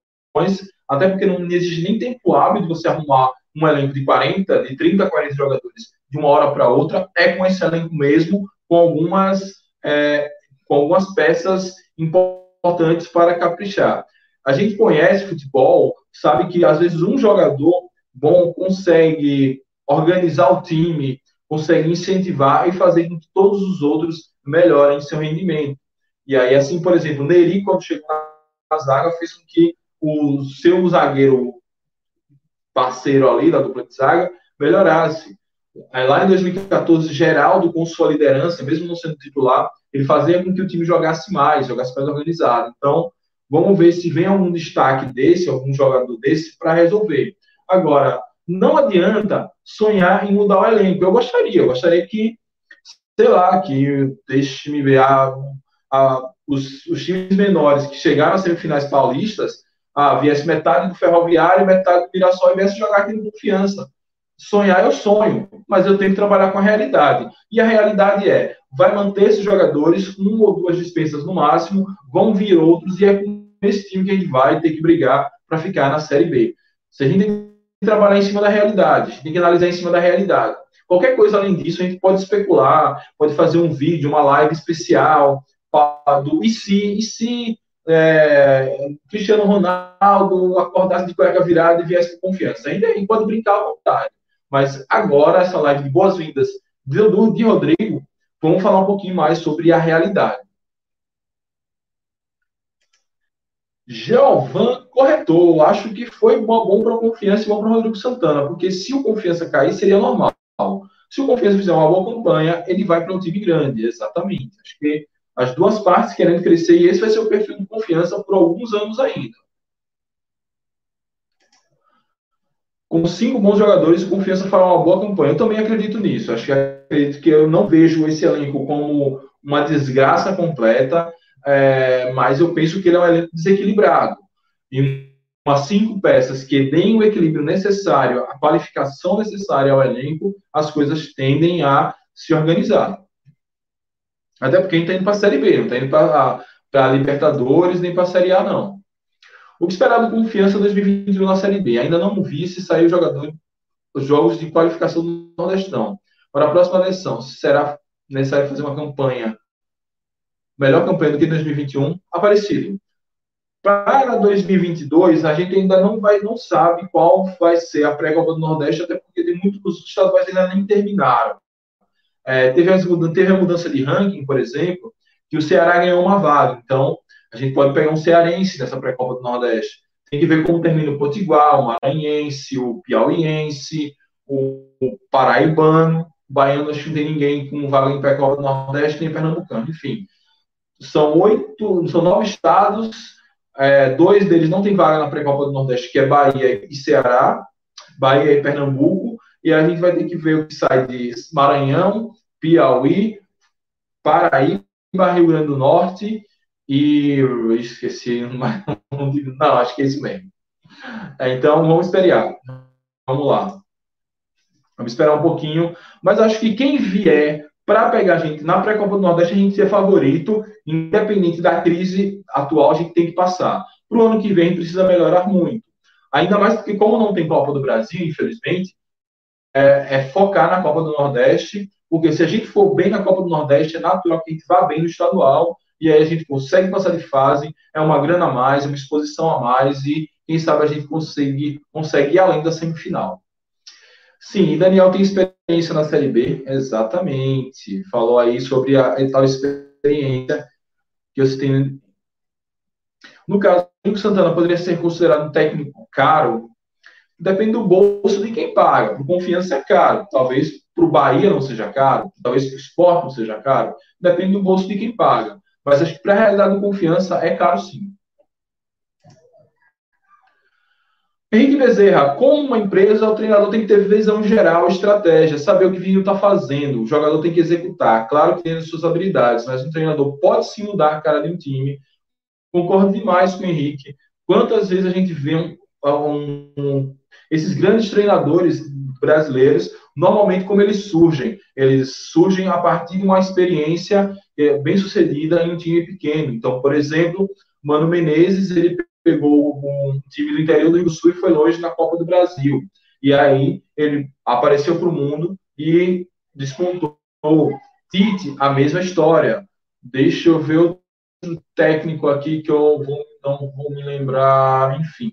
até porque não existe nem tempo hábil de você arrumar um elenco de 40, de 30, 40 jogadores de uma hora para outra, é com esse elenco mesmo, com algumas, é, com algumas peças importantes para caprichar. A gente conhece futebol, sabe que às vezes um jogador bom consegue organizar o time, consegue incentivar e fazer com que todos os outros melhorem seu rendimento. E aí, assim, por exemplo, Neri, quando chegou na zaga, fez com que o seu zagueiro parceiro ali da dupla de zaga melhorasse. Aí, lá em 2014, Geraldo, com sua liderança, mesmo não sendo titular, ele fazia com que o time jogasse mais, jogasse mais organizado. Então, vamos ver se vem algum destaque desse, algum jogador desse, para resolver. Agora, não adianta sonhar em mudar o elenco. Eu gostaria, eu gostaria que, sei lá, que deixe-me ver a, a, os, os, times menores que chegaram a semifinais paulistas, ah, viesse metade do Ferroviário, metade do Mirassol e viesse jogar aqui no Confiança. Sonhar eu sonho, mas eu tenho que trabalhar com a realidade. E a realidade é, vai manter esses jogadores, uma ou duas dispensas no máximo, vão vir outros, e é com esse time que a gente vai ter que brigar para ficar na Série B. Se a gente trabalhar em cima da realidade, a gente tem que analisar em cima da realidade. Qualquer coisa além disso, a gente pode especular, pode fazer um vídeo, uma live especial do e se, e se é, Cristiano Ronaldo acordasse de cueca virada e viesse com confiança. Ainda gente pode brincar à vontade. Mas agora, essa live de boas-vindas de, de Rodrigo, vamos falar um pouquinho mais sobre a realidade. Geovan corretor, acho que foi bom para o Confiança e bom para o Rodrigo Santana, porque se o Confiança cair, seria normal. Se o Confiança fizer uma boa campanha, ele vai para um time grande, exatamente. Acho que as duas partes querendo crescer, e esse vai ser o perfil de Confiança por alguns anos ainda. Com cinco bons jogadores, Confiança fará uma boa campanha. Eu também acredito nisso. Acho que acredito que eu não vejo esse elenco como uma desgraça completa é, mas eu penso que ele é um elenco desequilibrado. E umas cinco peças que deem o equilíbrio necessário, a qualificação necessária ao elenco, as coisas tendem a se organizar. Até porque a gente está indo para a Série B, não está indo para a Libertadores nem para a Série A, não. O que esperar do Confiança 2021 na Série B? Ainda não vi se saiu jogador os jogos de qualificação do Nordestão. Para a próxima eleição, será necessário fazer uma campanha, melhor campanha do que 2021? Aparecido. Para 2022, a gente ainda não vai, não sabe qual vai ser a pré-copa do Nordeste, até porque tem muitos estaduais ainda nem terminaram. É, teve, as, teve a mudança de ranking, por exemplo, que o Ceará ganhou uma vaga. Então, a gente pode pegar um cearense nessa pré-copa do Nordeste. Tem que ver como termina o Potiguar, o Maranhense, o Piauiense, o, o Paraibano. O Baiano, acho que não tem ninguém com vaga em pré-copa do Nordeste, nem Pernambucano. Enfim, são oito, são nove estados. É, dois deles não tem vaga na pré-copa do Nordeste, que é Bahia e Ceará, Bahia e Pernambuco. E a gente vai ter que ver o que sai de Maranhão, Piauí, Paraíba, Rio Grande do Norte e esqueci, (laughs) mas não, acho que é isso mesmo. É, então vamos esperar. Vamos lá. Vamos esperar um pouquinho, mas acho que quem vier para pegar a gente na pré-copa do Nordeste, a gente ser favorito, independente da crise atual, a gente tem que passar. Para o ano que vem precisa melhorar muito. Ainda mais porque, como não tem Copa do Brasil, infelizmente, é, é focar na Copa do Nordeste, porque se a gente for bem na Copa do Nordeste, é natural que a gente vá bem no estadual e aí a gente consegue passar de fase, é uma grana a mais, uma exposição a mais, e quem sabe a gente consegue, consegue ir além da semifinal. Sim, Daniel tem experiência na Série B, exatamente. Falou aí sobre a, a tal experiência que você tem. No caso, o Santana poderia ser considerado um técnico caro, depende do bolso de quem paga. Por confiança é caro. Talvez para o Bahia não seja caro, talvez para o esporte não seja caro. Depende do bolso de quem paga. Mas acho que para a realidade do confiança é caro sim. Henrique Bezerra, como uma empresa, o treinador tem que ter visão geral, estratégia, saber o que o vinho está fazendo. O jogador tem que executar. Claro que tem as suas habilidades, mas um treinador pode sim mudar a cara de um time. Concordo demais com o Henrique. Quantas vezes a gente vê um, um, esses grandes treinadores brasileiros, normalmente como eles surgem? Eles surgem a partir de uma experiência é, bem sucedida em um time pequeno. Então, por exemplo, Mano Menezes, ele pegou um time do interior do Rio Sul e foi longe na Copa do Brasil. E aí ele apareceu para o mundo e despontou. Tite, a mesma história. Deixa eu ver outro técnico aqui que eu vou, não vou me lembrar, enfim.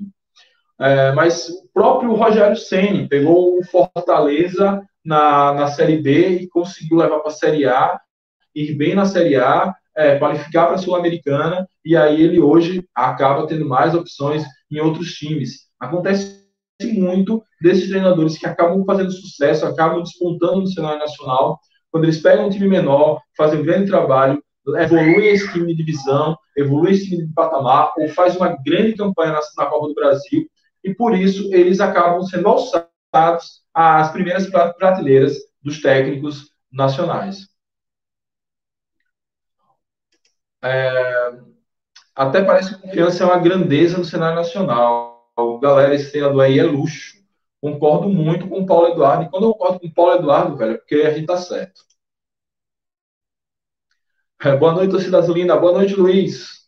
É, mas o próprio Rogério Ceni pegou o Fortaleza na, na Série B e conseguiu levar para a Série A ir bem na Série A, é, qualificar para a Sul-Americana, e aí ele hoje acaba tendo mais opções em outros times. Acontece muito desses treinadores que acabam fazendo sucesso, acabam despontando no cenário nacional, quando eles pegam um time menor, fazem um grande trabalho, evoluem esse time de divisão, evoluem esse time de patamar, ou faz uma grande campanha na, na Copa do Brasil, e por isso eles acabam sendo alçados às primeiras prateleiras dos técnicos nacionais. É, até parece que confiança é uma grandeza no cenário nacional. Galera, esse treinador aí é luxo. Concordo muito com o Paulo Eduardo. E quando eu concordo com o Paulo Eduardo, velho, é porque a gente tá certo. É, boa noite, torcida azulina. Boa noite, Luiz.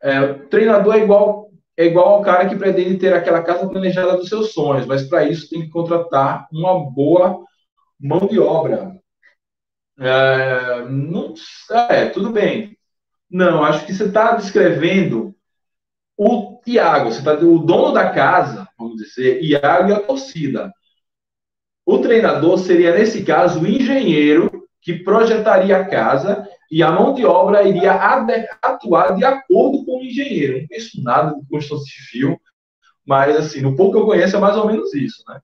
É, treinador é igual, é igual ao cara que pretende ter aquela casa planejada dos seus sonhos, mas para isso tem que contratar uma boa mão de obra. É, não, é, tudo bem. Não, acho que você está descrevendo o Iago, você tá, o dono da casa, vamos dizer, Iago e a torcida. O treinador seria, nesse caso, o engenheiro que projetaria a casa e a mão de obra iria atuar de acordo com o engenheiro. Não conheço nada de construção civil, mas, assim, no pouco que eu conheço é mais ou menos isso, né?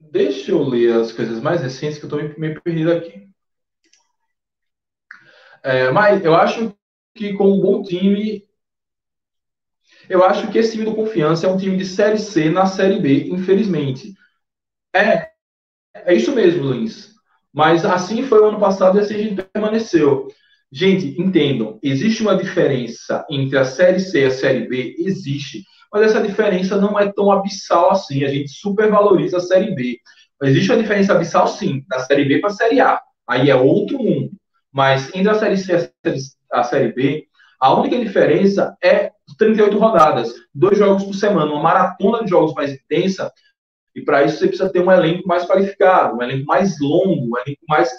Deixa eu ler as coisas mais recentes que eu estou meio perdido aqui. É, mas eu acho que com um bom time, eu acho que esse time do Confiança é um time de Série C na Série B, infelizmente. É, é isso mesmo, Luiz. Mas assim foi o ano passado e assim a gente permaneceu. Gente, entendam, existe uma diferença entre a Série C e a Série B? Existe mas essa diferença não é tão abissal assim. A gente supervaloriza a Série B. Existe uma diferença abissal, sim, da Série B para a Série A. Aí é outro mundo. Mas entre a Série C e a Série B, a única diferença é 38 rodadas, dois jogos por semana, uma maratona de jogos mais intensa. E para isso você precisa ter um elenco mais qualificado, um elenco mais longo, um elenco mais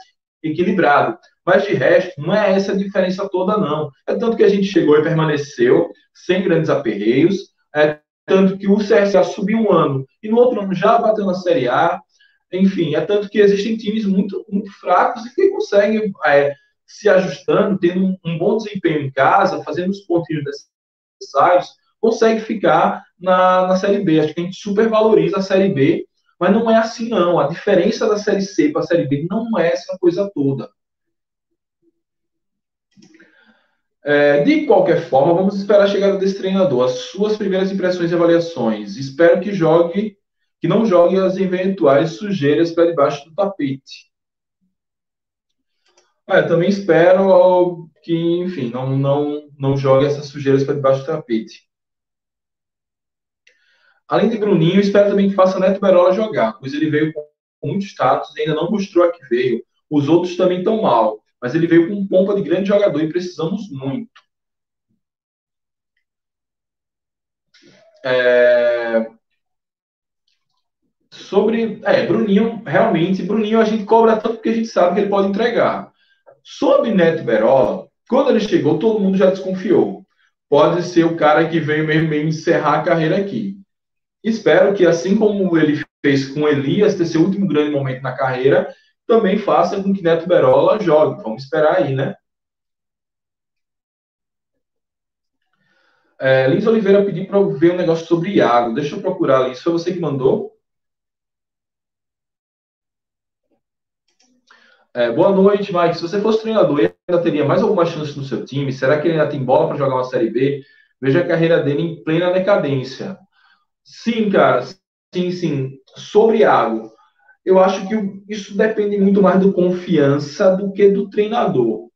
equilibrado. Mas de resto, não é essa a diferença toda, não. É tanto que a gente chegou e permaneceu sem grandes aperreios, é tanto que o CSA subiu um ano e no outro ano já bateu na Série A. Enfim, é tanto que existem times muito, muito fracos e que conseguem é, se ajustando, tendo um, bom desempenho em casa, fazendo os pontinhos necessários, consegue ficar na, na Série B. Acho que a gente supervaloriza a Série B, mas não é assim, não. A diferença da Série C para a Série B não é essa coisa toda. É, de qualquer forma, vamos esperar a chegada desse treinador. As suas primeiras impressões e avaliações. Espero que jogue, que não jogue as eventuais sujeiras para debaixo do tapete. Ah, também espero que, enfim, não, não, não jogue essas sujeiras para debaixo do tapete. Além de Bruninho, espero também que faça Neto Berola jogar, pois ele veio com muito status e ainda não mostrou a que veio. Os outros também estão mal mas ele veio com pompa de grande jogador e precisamos muito. É... Sobre. É, Bruninho, realmente, Bruninho a gente cobra tanto porque a gente sabe que ele pode entregar. Sobre Neto Berola, quando ele chegou, todo mundo já desconfiou. Pode ser o cara que veio mesmo encerrar a carreira aqui. Espero que, assim como ele fez com Elias, ter seu último grande momento na carreira, também faça com que Neto Berola jogue. Vamos esperar aí, né? É, Lins Oliveira pediu para eu ver um negócio sobre Iago. Deixa eu procurar, Lins. Foi você que mandou? É, boa noite, Mike. Se você fosse treinador, ainda teria mais alguma chance no seu time? Será que ele ainda tem bola para jogar uma Série B? Veja a carreira dele em plena decadência. Sim, cara. Sim, sim. Sobre Iago eu acho que isso depende muito mais do confiança do que do treinador.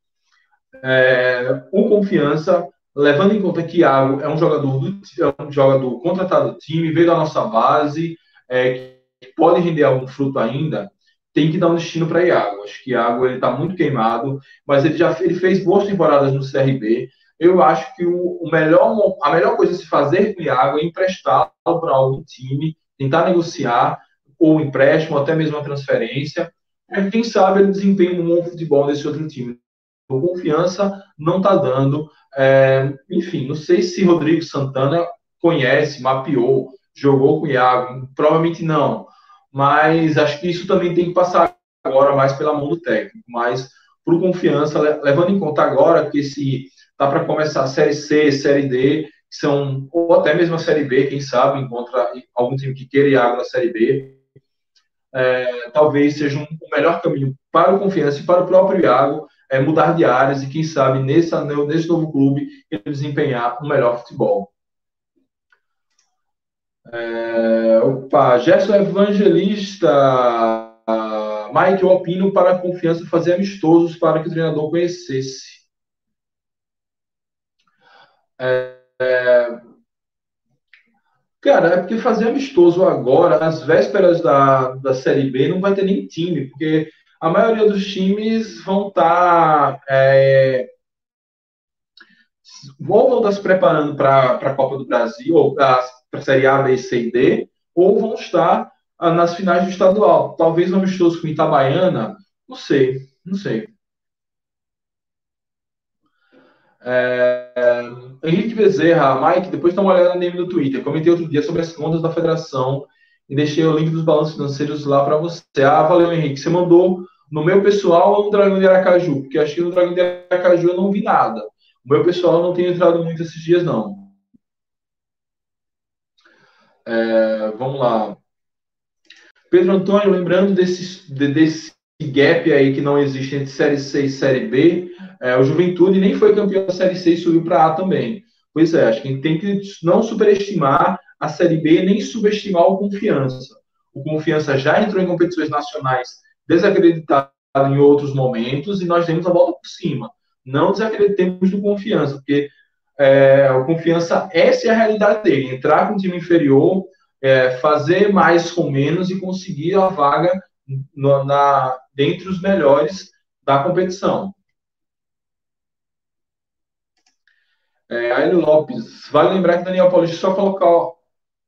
É, o confiança, levando em conta que Iago é um jogador, do, é um jogador contratado do time, veio da nossa base, é, que pode render algum fruto ainda, tem que dar um destino para Iago. Acho que Iago ele está muito queimado, mas ele já ele fez boas temporadas no CRB. Eu acho que o, o melhor, a melhor coisa a se fazer com Iago é emprestá-lo para algum time, tentar negociar ou empréstimo, ou até mesmo uma transferência. É, quem sabe ele desempenha um bom futebol nesse outro time. A confiança não está dando. É, enfim, não sei se Rodrigo Santana conhece, mapeou, jogou com o Iago. Provavelmente não. Mas acho que isso também tem que passar agora mais pela mão do técnico. Mas, por confiança, levando em conta agora que se tá para começar a Série C, Série D, são, ou até mesmo a Série B, quem sabe, encontra algum time que queira Iago na Série B é, talvez seja um, o melhor caminho para o Confiança e para o próprio Iago é mudar de áreas e, quem sabe, nesse, nesse novo clube, ele desempenhar um melhor futebol. É, opa, Gerson Evangelista. Mike, eu opino para a confiança fazer amistosos para que o treinador conhecesse. É, é, Cara, é porque fazer amistoso agora, às vésperas da, da Série B, não vai ter nem time, porque a maioria dos times vão estar. Tá, é, ou vão estar tá se preparando para a Copa do Brasil, ou para a Série A, B, C e D, ou vão estar ah, nas finais do estadual. Talvez um amistoso com Itabaiana, não sei, não sei. É, Henrique Bezerra, Mike, depois dá uma olhada nele no Twitter. Comentei outro dia sobre as contas da federação e deixei o link dos balanços financeiros lá para você. Ah, valeu, Henrique. Você mandou no meu pessoal ou no Dragão de Aracaju? Porque acho que no Dragão de Aracaju eu não vi nada. O meu pessoal não tem entrado muito esses dias, não. É, vamos lá. Pedro Antônio, lembrando desse, desse gap aí que não existe entre Série C e Série B, é, o Juventude nem foi campeão da Série C e subiu para A também. Pois é, acho que a gente tem que não superestimar a Série B nem subestimar o Confiança. O Confiança já entrou em competições nacionais desacreditado em outros momentos e nós temos a volta por cima. Não desacreditemos do Confiança, porque é, o Confiança, essa é a realidade dele. Entrar com um time inferior é, fazer mais com menos e conseguir a vaga no, na, dentre os melhores da competição. É, Aélio Lopes, vale lembrar que Daniel Paulista só colocou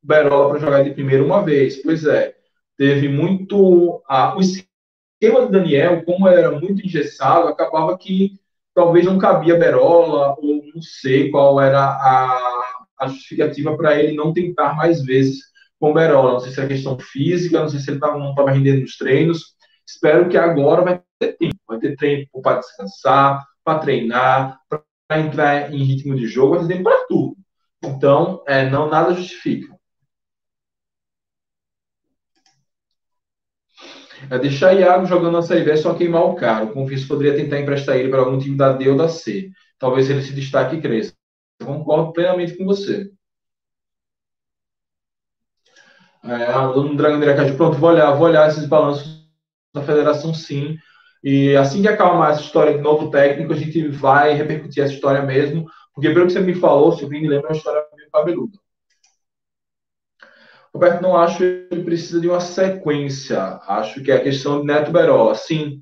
Berola para jogar de primeiro uma vez. Pois é, teve muito. O esquema de Daniel, como era muito engessado, acabava que talvez não cabia Berola, ou não sei qual era a, a justificativa para ele não tentar mais vezes com Berola. Não sei se é questão física, não sei se ele tava, não estava rendendo nos treinos. Espero que agora vai ter tempo, vai ter tempo para descansar, para treinar, para entrar em ritmo de jogo, vai ter tempo para tudo. Então, é, não nada justifica. É deixar Iago jogando Série B é só queimar o caro. O poderia tentar emprestar ele para algum time da D ou da C. Talvez ele se destaque e cresça. Eu concordo plenamente com você. É, o Dragon Direcage, pronto, vou olhar, vou olhar esses balanços da federação sim. E assim que acalmar essa história de novo técnico, a gente vai repercutir essa história mesmo, porque pelo que você me falou, se me lembra, é uma história meio cabeluda. Roberto, não acho que ele precisa de uma sequência. Acho que é a questão de Neto Berola. Sim,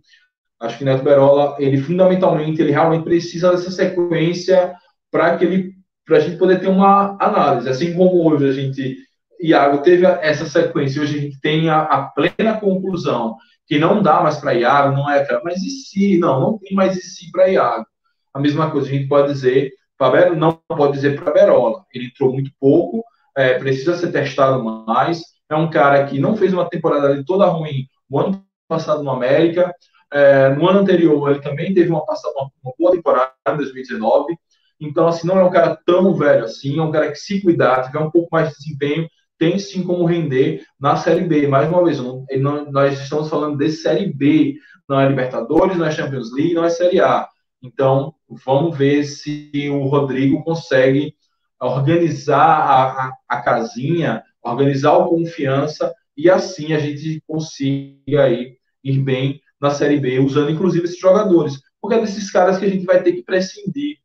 acho que Neto Berola, ele fundamentalmente, ele realmente precisa dessa sequência para que ele, para a gente poder ter uma análise. Assim como hoje a gente, Iago teve essa sequência, hoje a gente tem a, a plena conclusão que não dá mais para Iago, não é, mas e se? Não, não tem mais e se para Iago. A mesma coisa a gente pode dizer, para não pode dizer para Berola. Ele entrou muito pouco, é, precisa ser testado mais. É um cara que não fez uma temporada toda ruim no ano passado no América. É, no ano anterior, ele também teve uma, passada, uma boa temporada em 2019. Então, assim, não é um cara tão velho assim, é um cara que se cuidar, tiver um pouco mais de desempenho, tem sim como render na Série B. Mais uma vez, não, nós estamos falando de Série B, não é Libertadores, não é Champions League, não é Série A. Então, vamos ver se o Rodrigo consegue organizar a, a, a casinha, organizar o confiança e assim a gente consiga aí ir bem na Série B, usando inclusive esses jogadores. Porque é desses caras que a gente vai ter que prescindir,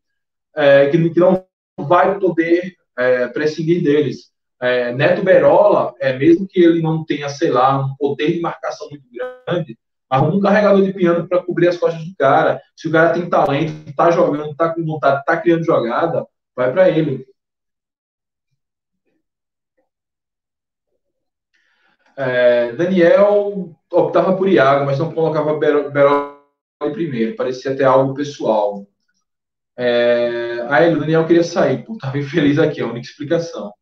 é, que, que, não vai poder é, prescindir deles. É, Neto Berola, é, mesmo que ele não tenha, sei lá, um poder de marcação muito grande, arruma um carregador de piano para cobrir as costas do cara. Se o cara tem talento, está jogando, está com vontade, está criando jogada, vai para ele. É, Daniel optava por Iago, mas não colocava Berola em primeiro. Parecia até algo pessoal. É, aí Daniel queria sair. Pô, tava (laughs) infeliz aqui, é a única explicação.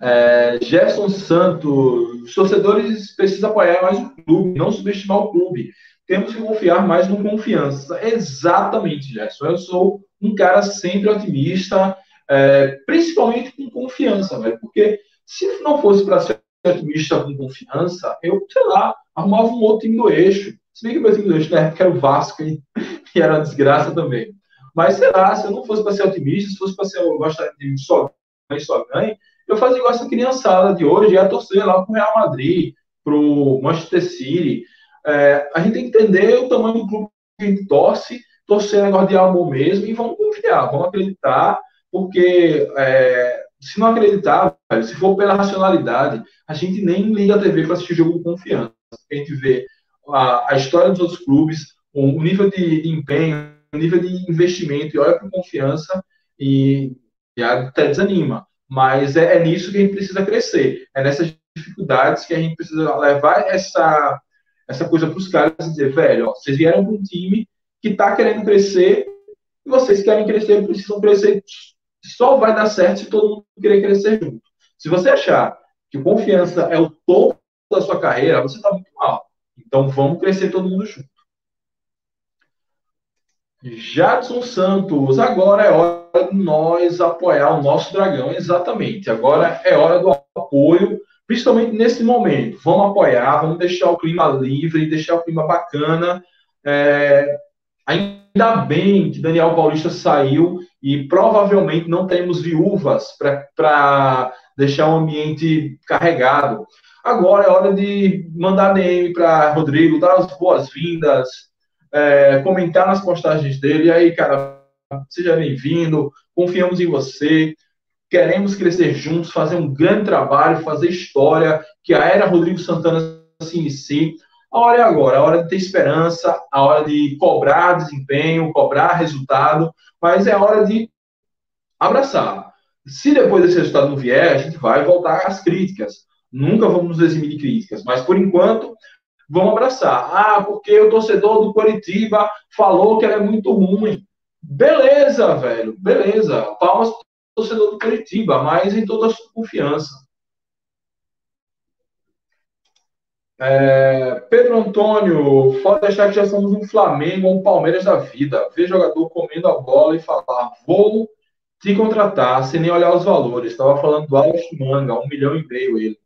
É, Jefferson Santos, os torcedores precisam apoiar mais o clube, não subestimar o clube. Temos que confiar mais no confiança. Exatamente, Jefferson. Eu sou um cara sempre otimista é, principalmente com confiança, velho, porque se não fosse para ser otimista com confiança, eu, sei lá, arrumava um outro time do eixo. Se bem que o meu time do eixo na época era o Vasco (laughs) e, era uma desgraça também. Mas, sei lá, se eu não fosse para ser otimista, se fosse para ser, eu gostar de só ganhe, só ganhe, eu fazia igual essa criançada de hoje, ia torcer lá para o Real Madrid, para o Manchester City. É, a gente tem que entender o tamanho do clube que a gente torce, torcer negócio de amor mesmo e vamos confiar, vamos acreditar porque é, se não acreditar, se for pela racionalidade, a gente nem liga a TV para assistir jogo com confiança. A gente vê a, a história dos outros clubes, o, o nível de, de, empenho, o nível de investimento, e olha com confiança e até desanima. Mas é, é, nisso que a gente precisa crescer. É nessas dificuldades que a gente precisa levar essa, essa coisa para os caras e dizer, velho, ó, vocês vieram para um time que está querendo crescer e vocês querem crescer, precisam crescer só vai dar certo se todo mundo querer crescer junto. Se você achar que confiança é o topo da sua carreira, você está muito mal. Então vamos crescer todo mundo junto. Jadson Santos, agora é hora de nós apoiar o nosso dragão, exatamente. Agora é hora do apoio, principalmente nesse momento. Vamos apoiar, vamos deixar o clima livre, deixar o clima bacana. É, ainda bem que Daniel Paulista saiu e provavelmente não teremos viúvas para deixar o ambiente carregado. Agora é hora de mandar DM para Rodrigo, dar as boas-vindas, é, comentar nas postagens dele. E aí, cara, seja bem-vindo, confiamos em você, queremos crescer juntos, fazer um grande trabalho, fazer história, que a era Rodrigo Santana se inicie. A hora é agora, a hora de ter esperança, a hora de cobrar desempenho, cobrar resultado, mas é a hora de abraçar. Se depois desse resultado não vier, a gente vai voltar às críticas. Nunca vamos nos eximir de críticas, mas por enquanto vamos abraçar. Ah, porque o torcedor do Coritiba falou que ela é muito ruim. Beleza, velho, beleza. Palmas para o torcedor do Coritiba, mas em toda a sua confiança. É, Pedro Antônio, pode deixar que já somos um Flamengo ou um Palmeiras da vida. Ver jogador comendo a bola e falar, vou te contratar, sem nem olhar os valores. Estava falando do Alex Manga, um milhão e meio ele.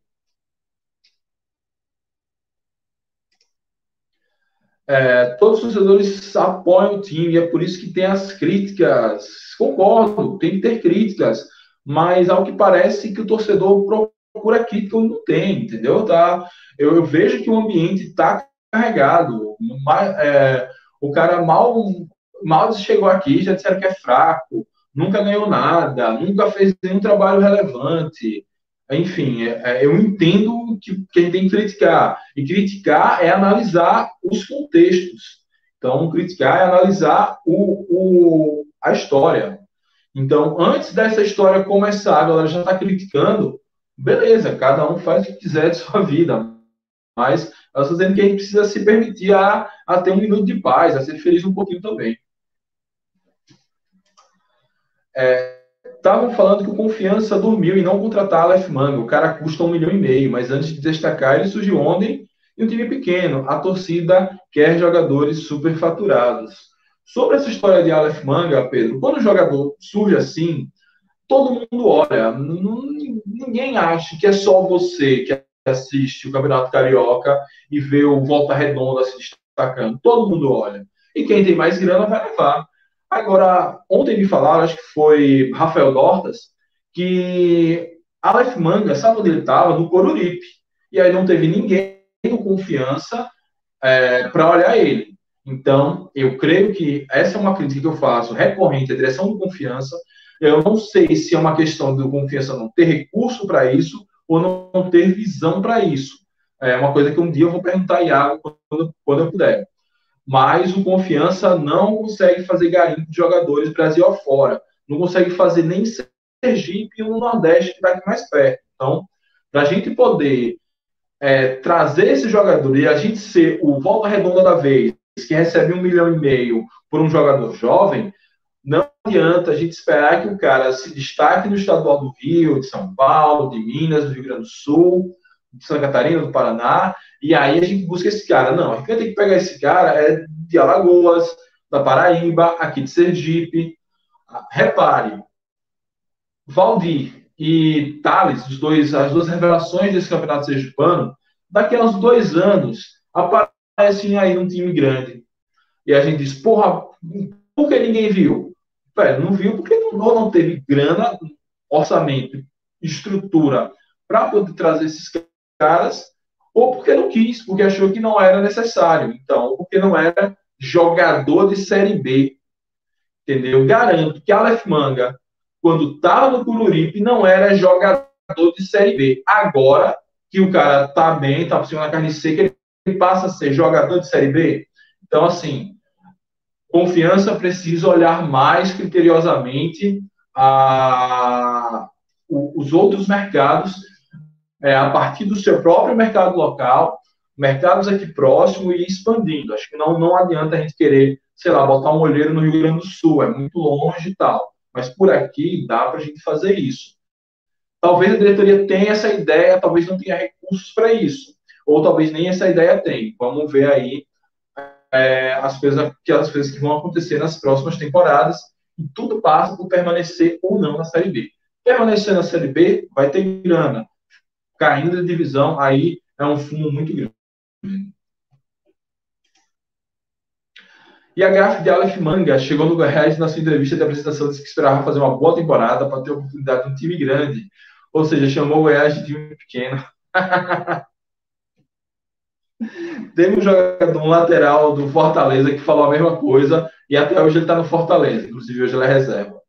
É, todos os torcedores apoiam o time, e é por isso que tem as críticas. Concordo, tem que ter críticas, mas ao que parece que o torcedor procura crítica não tem, entendeu? Tá? Eu, eu vejo que o ambiente está carregado. É, o cara mal, mal chegou aqui, já disseram que é fraco, nunca ganhou nada, nunca fez nenhum trabalho relevante. Enfim, é, é, eu entendo que, que a gente tem que criticar. E criticar é analisar os contextos. Então, criticar é analisar o, o, a história. Então, antes dessa história começar, a galera já está criticando, beleza, cada um faz o que quiser de sua vida. Mas eu estou dizendo que a gente precisa se permitir a, a ter um minuto de paz, a ser feliz um pouquinho também. É, estavam falando que o Confiança dormiu em não contratar Aleph Manga. O cara custa um milhão e meio, mas antes de destacar, ele surgiu ontem em um time pequeno. A torcida quer jogadores superfaturados. Sobre essa história de Aleph Manga, Pedro, quando o jogador surge assim, todo mundo olha. Ninguém acha que é só você que assiste o Campeonato Carioca e vê o Volta Redonda se destacando. Todo mundo olha. E quem tem mais grana vai levar. Agora, ontem me falaram, acho que foi Rafael Dortas, que Aleph Manga, sabe onde ele estava? No Coruripe. E aí não teve ninguém com confiança é, para olhar ele. Então, eu creio que essa é uma crítica que eu faço recorrente à direção do confiança. Eu não sei se é uma questão do confiança não ter recurso para isso ou não ter visão para isso. É uma coisa que um dia eu vou perguntar a Iago quando, quando eu puder mas o Confiança não consegue fazer garimpo de jogadores Brasil afora. Não consegue fazer nem Sergipe e no Nordeste, que está aqui mais perto. Então, para a gente poder é, trazer esse jogador e a gente ser o volta redonda da vez, que recebe um milhão e meio por um jogador jovem, não adianta a gente esperar que o cara se destaque no estadual do Rio, de São Paulo, de Minas, do Rio Grande do Sul, de Santa Catarina, do Paraná, e aí a gente busca esse cara. Não, a gente tem que pegar esse cara é de Alagoas, da Paraíba, aqui de Sergipe. Repare, Valdir e Thales, os dois, as duas revelações desse campeonato sergipano, daqui a uns dois anos, aparecem aí num time grande. E a gente diz, porra, por que ninguém viu? Velho, não viu porque não, não teve grana, orçamento, estrutura para poder trazer esses caras, ou porque não quis, porque achou que não era necessário. Então, porque não era jogador de Série B. Entendeu? Garanto que Aleph Manga, quando estava no Cururipe, não era jogador de Série B. Agora que o cara tá bem, tá por cima da carne seca, ele passa a ser jogador de Série B. Então, assim, confiança precisa olhar mais criteriosamente a, os outros mercados é, a partir do seu próprio mercado local, mercados aqui próximo e expandindo. Acho que não, não adianta a gente querer, sei lá, botar um olheiro no Rio Grande do Sul, é muito longe e tal. Mas por aqui dá para a gente fazer isso. Talvez a diretoria tenha essa ideia, talvez não tenha recursos para isso. Ou talvez nem essa ideia tem. Vamos ver aí é, as coisas, aquelas coisas que vão acontecer nas próximas temporadas. E tudo passa por permanecer ou não na Série B. Permanecer na Série B vai ter grana caindo da divisão, aí é um fumo muito grande. E a gafe de Aleph Manga chegou no Goiás na sua entrevista de apresentação disse que esperava fazer uma boa temporada para ter a oportunidade de um time grande. Ou seja, chamou o Goiás de time pequeno. (laughs) Teve um jogador, lateral do Fortaleza que falou a mesma coisa e até hoje ele está no Fortaleza. Inclusive, hoje ele é reserva.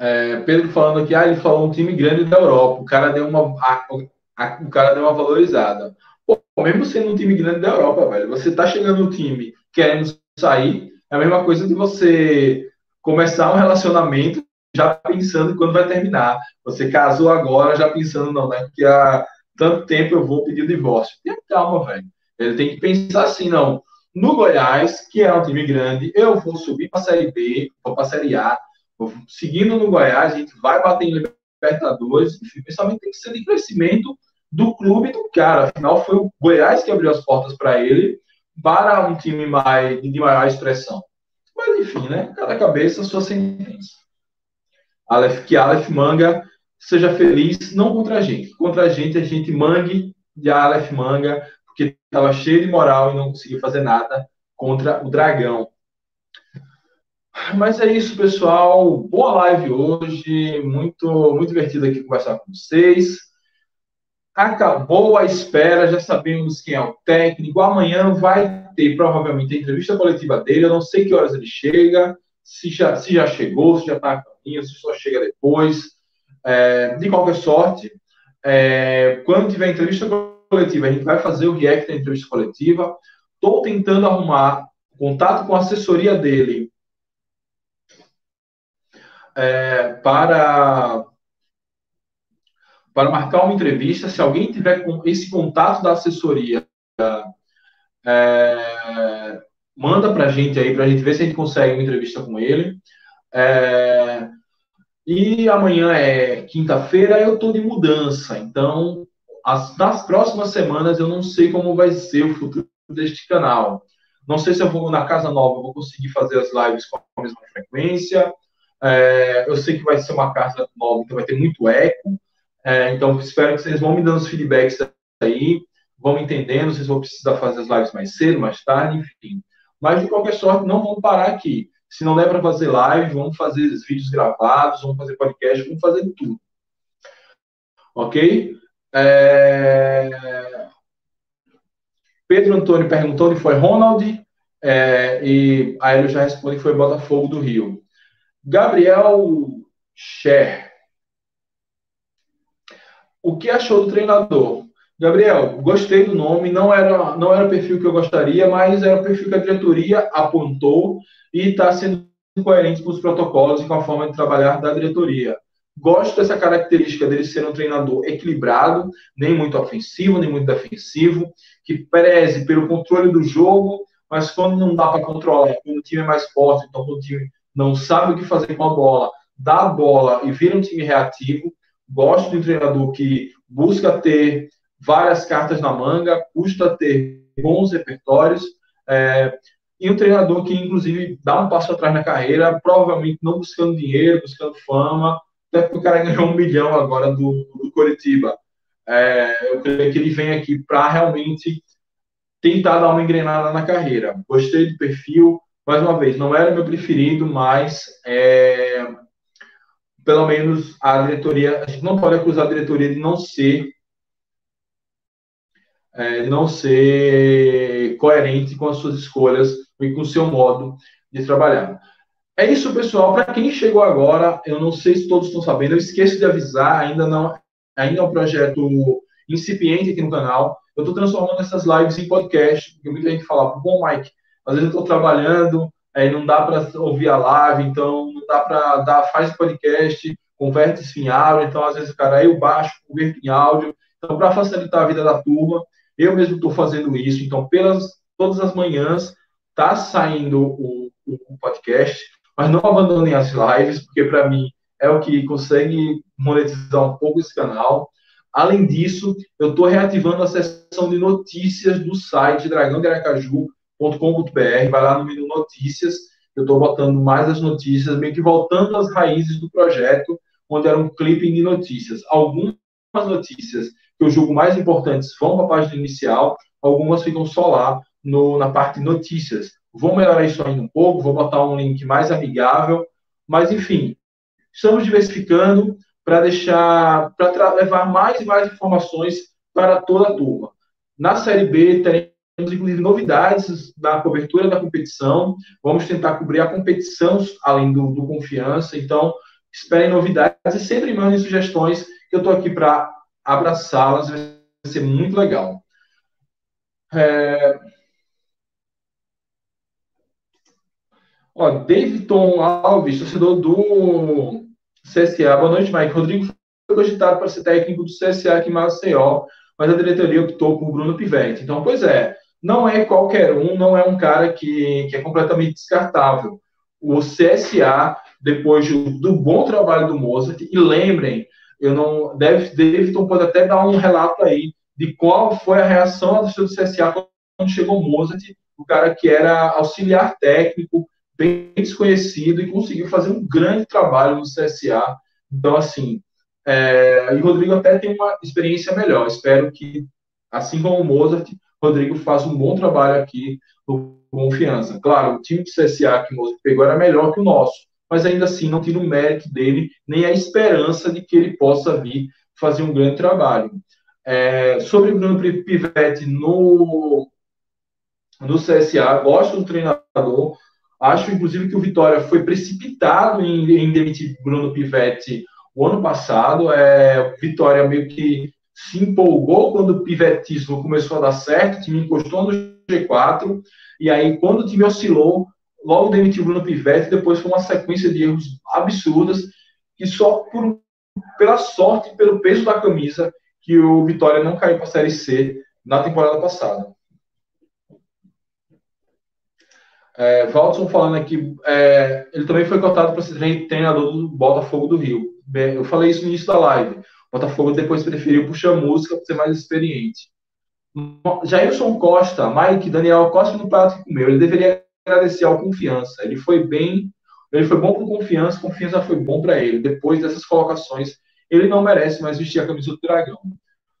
É, Pedro falando aqui, ah, ele falou um time grande da Europa. O cara deu uma, a, a, o cara deu uma valorizada. Pô, mesmo sendo um time grande da Europa, velho, você tá chegando no time querendo sair, é a mesma coisa de você começar um relacionamento já pensando quando vai terminar. Você casou agora já pensando, não, daqui a tanto tempo eu vou pedir o divórcio. Tenha calma, velho. Ele tem que pensar assim, não. No Goiás, que é um time grande, eu vou subir para a Série B, vou para a Série A, seguindo no Goiás, a gente vai bater em Libertadores, enfim, principalmente tem que ser de crescimento do clube do cara. Afinal, foi o Goiás que abriu as portas para ele, para um time mais, de maior expressão. Mas, enfim, né? Cada cabeça, sua sentença. Aleph, que Aleph Manga seja feliz, não contra a gente. Contra a gente, a gente mangue de Aleph Manga, porque estava cheio de moral e não conseguiu fazer nada contra o Dragão. Mas é isso, pessoal. Boa live hoje. Muito, muito divertido aqui conversar com vocês. Acabou a espera, já sabemos quem é o técnico. Amanhã vai ter provavelmente a entrevista coletiva dele. Eu não sei que horas ele chega, se já, se já chegou, se já está a caminho, se só chega depois. É, de qualquer sorte, é, quando tiver entrevista coletiva, a gente vai fazer o react da entrevista coletiva. Estou tentando arrumar contato com a assessoria dele é, para para marcar uma entrevista. Se alguém tiver com esse contato da assessoria, é, manda para a gente aí, para a gente ver se a gente consegue uma entrevista com ele. É, e amanhã é quinta-feira, eu estou de mudança, então as, nas próximas semanas eu não sei como vai ser o futuro deste canal. Não sei se eu vou na casa nova, vou conseguir fazer as lives com a mesma frequência. É, eu sei que vai ser uma casa nova, então vai ter muito eco. É, então, espero que vocês vão me dando os feedbacks aí, vão entendendo, vocês vão precisar fazer as lives mais cedo, mais tarde, enfim. Mas, de qualquer sorte, não vamos parar aqui. Se não der para fazer live, vamos fazer vídeos gravados, vamos fazer podcast, vamos fazer tudo. Ok? É... Pedro Antônio perguntou onde foi Ronald, é, e aí ele já responde que foi Botafogo do Rio. Gabriel Scher. O que achou do treinador? Gabriel, gostei do nome, não era, não era o perfil que eu gostaria, mas era o perfil que a diretoria apontou e está sendo coerente com os protocolos e com a forma de trabalhar da diretoria. Gosto dessa característica dele ser um treinador equilibrado, nem muito ofensivo, nem muito defensivo, que preze pelo controle do jogo, mas quando não dá para controlar, quando o time é mais forte, então quando o time não sabe o que fazer com a bola, dá a bola e vira um time reativo. Gosto de um treinador que busca ter várias cartas na manga, custa ter bons repertórios. É, e um treinador que, inclusive, dá um passo atrás na carreira, provavelmente não buscando dinheiro, buscando fama, até porque o cara ganhou um milhão agora do, do Coritiba. É, eu creio que ele vem aqui para realmente tentar dar uma engrenada na carreira. Gostei do perfil, mais uma vez, não era meu preferido, mas é, pelo menos a diretoria, a gente não pode acusar a diretoria de não ser é, não ser coerente com as suas escolhas e com o seu modo de trabalhar. É isso, pessoal. Para quem chegou agora, eu não sei se todos estão sabendo, eu esqueço de avisar, ainda não, ainda é um projeto incipiente aqui no canal. Eu estou transformando essas lives em podcast, porque muita gente fala, bom, Mike, às vezes eu estou trabalhando, aí não dá para ouvir a live, então não dá para dar, faz podcast, converte isso em áudio, então às vezes o cara, eu baixo, converto em áudio. Então, para facilitar a vida da turma, eu mesmo estou fazendo isso. Então, pelas todas as manhãs, tá saindo o, o podcast, mas não abandonem as lives, porque para mim é o que consegue monetizar um pouco esse canal. Além disso, eu estou reativando a seção de notícias do site Dragão de Aracaju, vai lá no menu notícias, eu estou botando mais as notícias, meio que voltando às raízes do projeto, onde era um clipe de notícias. Algumas notícias que eu julgo mais importantes vão para a página inicial, algumas ficam só lá no, na parte notícias. Vou melhorar isso ainda um pouco, vou botar um link mais amigável, mas enfim, estamos diversificando para deixar, para levar mais e mais informações para toda a turma. Na série B teremos temos, inclusive, novidades da cobertura da competição. Vamos tentar cobrir a competição além do, do confiança. Então, esperem novidades e sempre mandem sugestões, que eu estou aqui para abraçá-las, vai ser muito legal. É... Ó, Davidson Alves, torcedor do CSA. Boa noite, Mike. Rodrigo foi cogitado para ser técnico do CSA aqui em Maceió, mas a diretoria optou por Bruno Pivetti. Então, pois é, não é qualquer um, não é um cara que, que é completamente descartável. O CSA, depois do, do bom trabalho do Mozart, e lembrem, eu não. Davidson pode até dar um relato aí de qual foi a reação da torcida do CSA quando chegou o Mozart, o cara que era auxiliar técnico, bem desconhecido, e conseguiu fazer um grande trabalho no CSA. Então, assim, é, e o Rodrigo até tem uma experiência melhor. Espero que, assim como o Mozart, Rodrigo faz um bom trabalho aqui no Confiança. Claro, o time do CSA que o Mozart pegou era melhor que o nosso, mas ainda assim não tira o mérito dele, nem a esperança de que ele possa vir fazer um grande trabalho. É, sobre o Bruno Pivetti no, no CSA, gosto do treinador, acho inclusive que o Vitória foi precipitado em, em demitir Bruno Pivetti o ano passado. É, Vitória meio que se empolgou quando o pivetismo começou a dar certo, o time encostou no G4, e aí quando o time oscilou, logo demitiu o Bruno Pivete, depois foi uma sequência de erros absurdas, que só por, pela sorte pelo peso da camisa que o Vitória não caiu para a Série C na temporada passada. É, Valdson falando aqui, é, ele também foi cotado para ser treinador do Botafogo do Rio. Eu falei isso no início da live. Botafogo depois preferiu puxar música para ser mais experiente. Jailson Costa, Mike, Daniel Costa no prato que comeu. Ele deveria agradecer ao Confiança. Ele foi bem, ele foi bom para Confiança, Confiança foi bom para ele. Depois dessas colocações, ele não merece mais vestir a camisa do Dragão.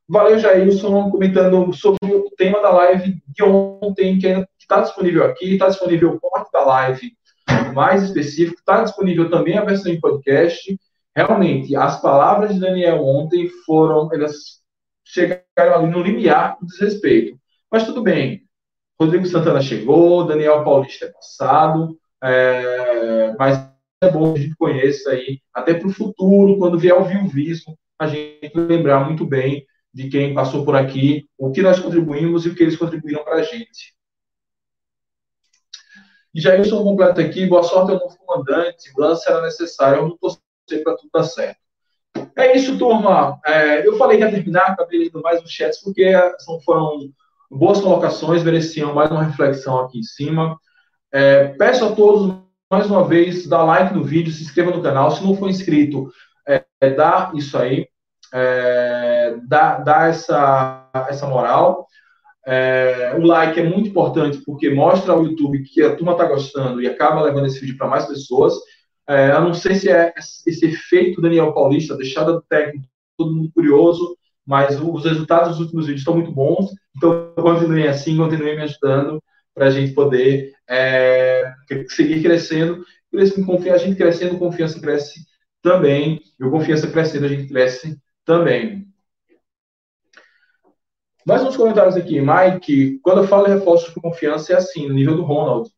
Valeu, Jailson, comentando sobre o tema da live de ontem, que está disponível aqui, está disponível o corte da live mais específico, está disponível também a versão em podcast realmente, as palavras de Daniel ontem foram, elas chegaram ali no limiar do desrespeito. Mas tudo bem. Rodrigo Santana chegou, Daniel Paulista é passado, é, mas é bom que a gente conheça aí, até para o futuro, quando vier o viuvismo, a gente lembrar muito bem de quem passou por aqui, o que nós contribuímos e o que eles contribuíram para a gente. E já isso completo aqui, boa sorte ao novo comandante, o lance era necessário, eu não estou para tudo dar certo. É isso, turma. É, eu falei que ia terminar, acabei lendo mais os chats, porque são, foram boas colocações, mereciam mais uma reflexão aqui em cima. É, peço a todos, mais uma vez, dar like no vídeo, se inscreva no canal. Se não for inscrito, é, é dá isso aí, é, dá, dá essa, essa moral. É, o like é muito importante porque mostra ao YouTube que a turma está gostando e acaba levando esse vídeo para mais pessoas. É, eu não sei se é esse efeito Daniel Paulista, deixada do técnico, todo mundo curioso, mas os resultados dos últimos vídeos estão muito bons, então continuem assim, continuem me ajudando para a gente poder é, seguir crescendo. A gente crescendo, confiança cresce também, e o confiança crescendo, a gente cresce também. Mais uns comentários aqui. Mike, quando eu falo em reforços de confiança, é assim, no nível do Ronald.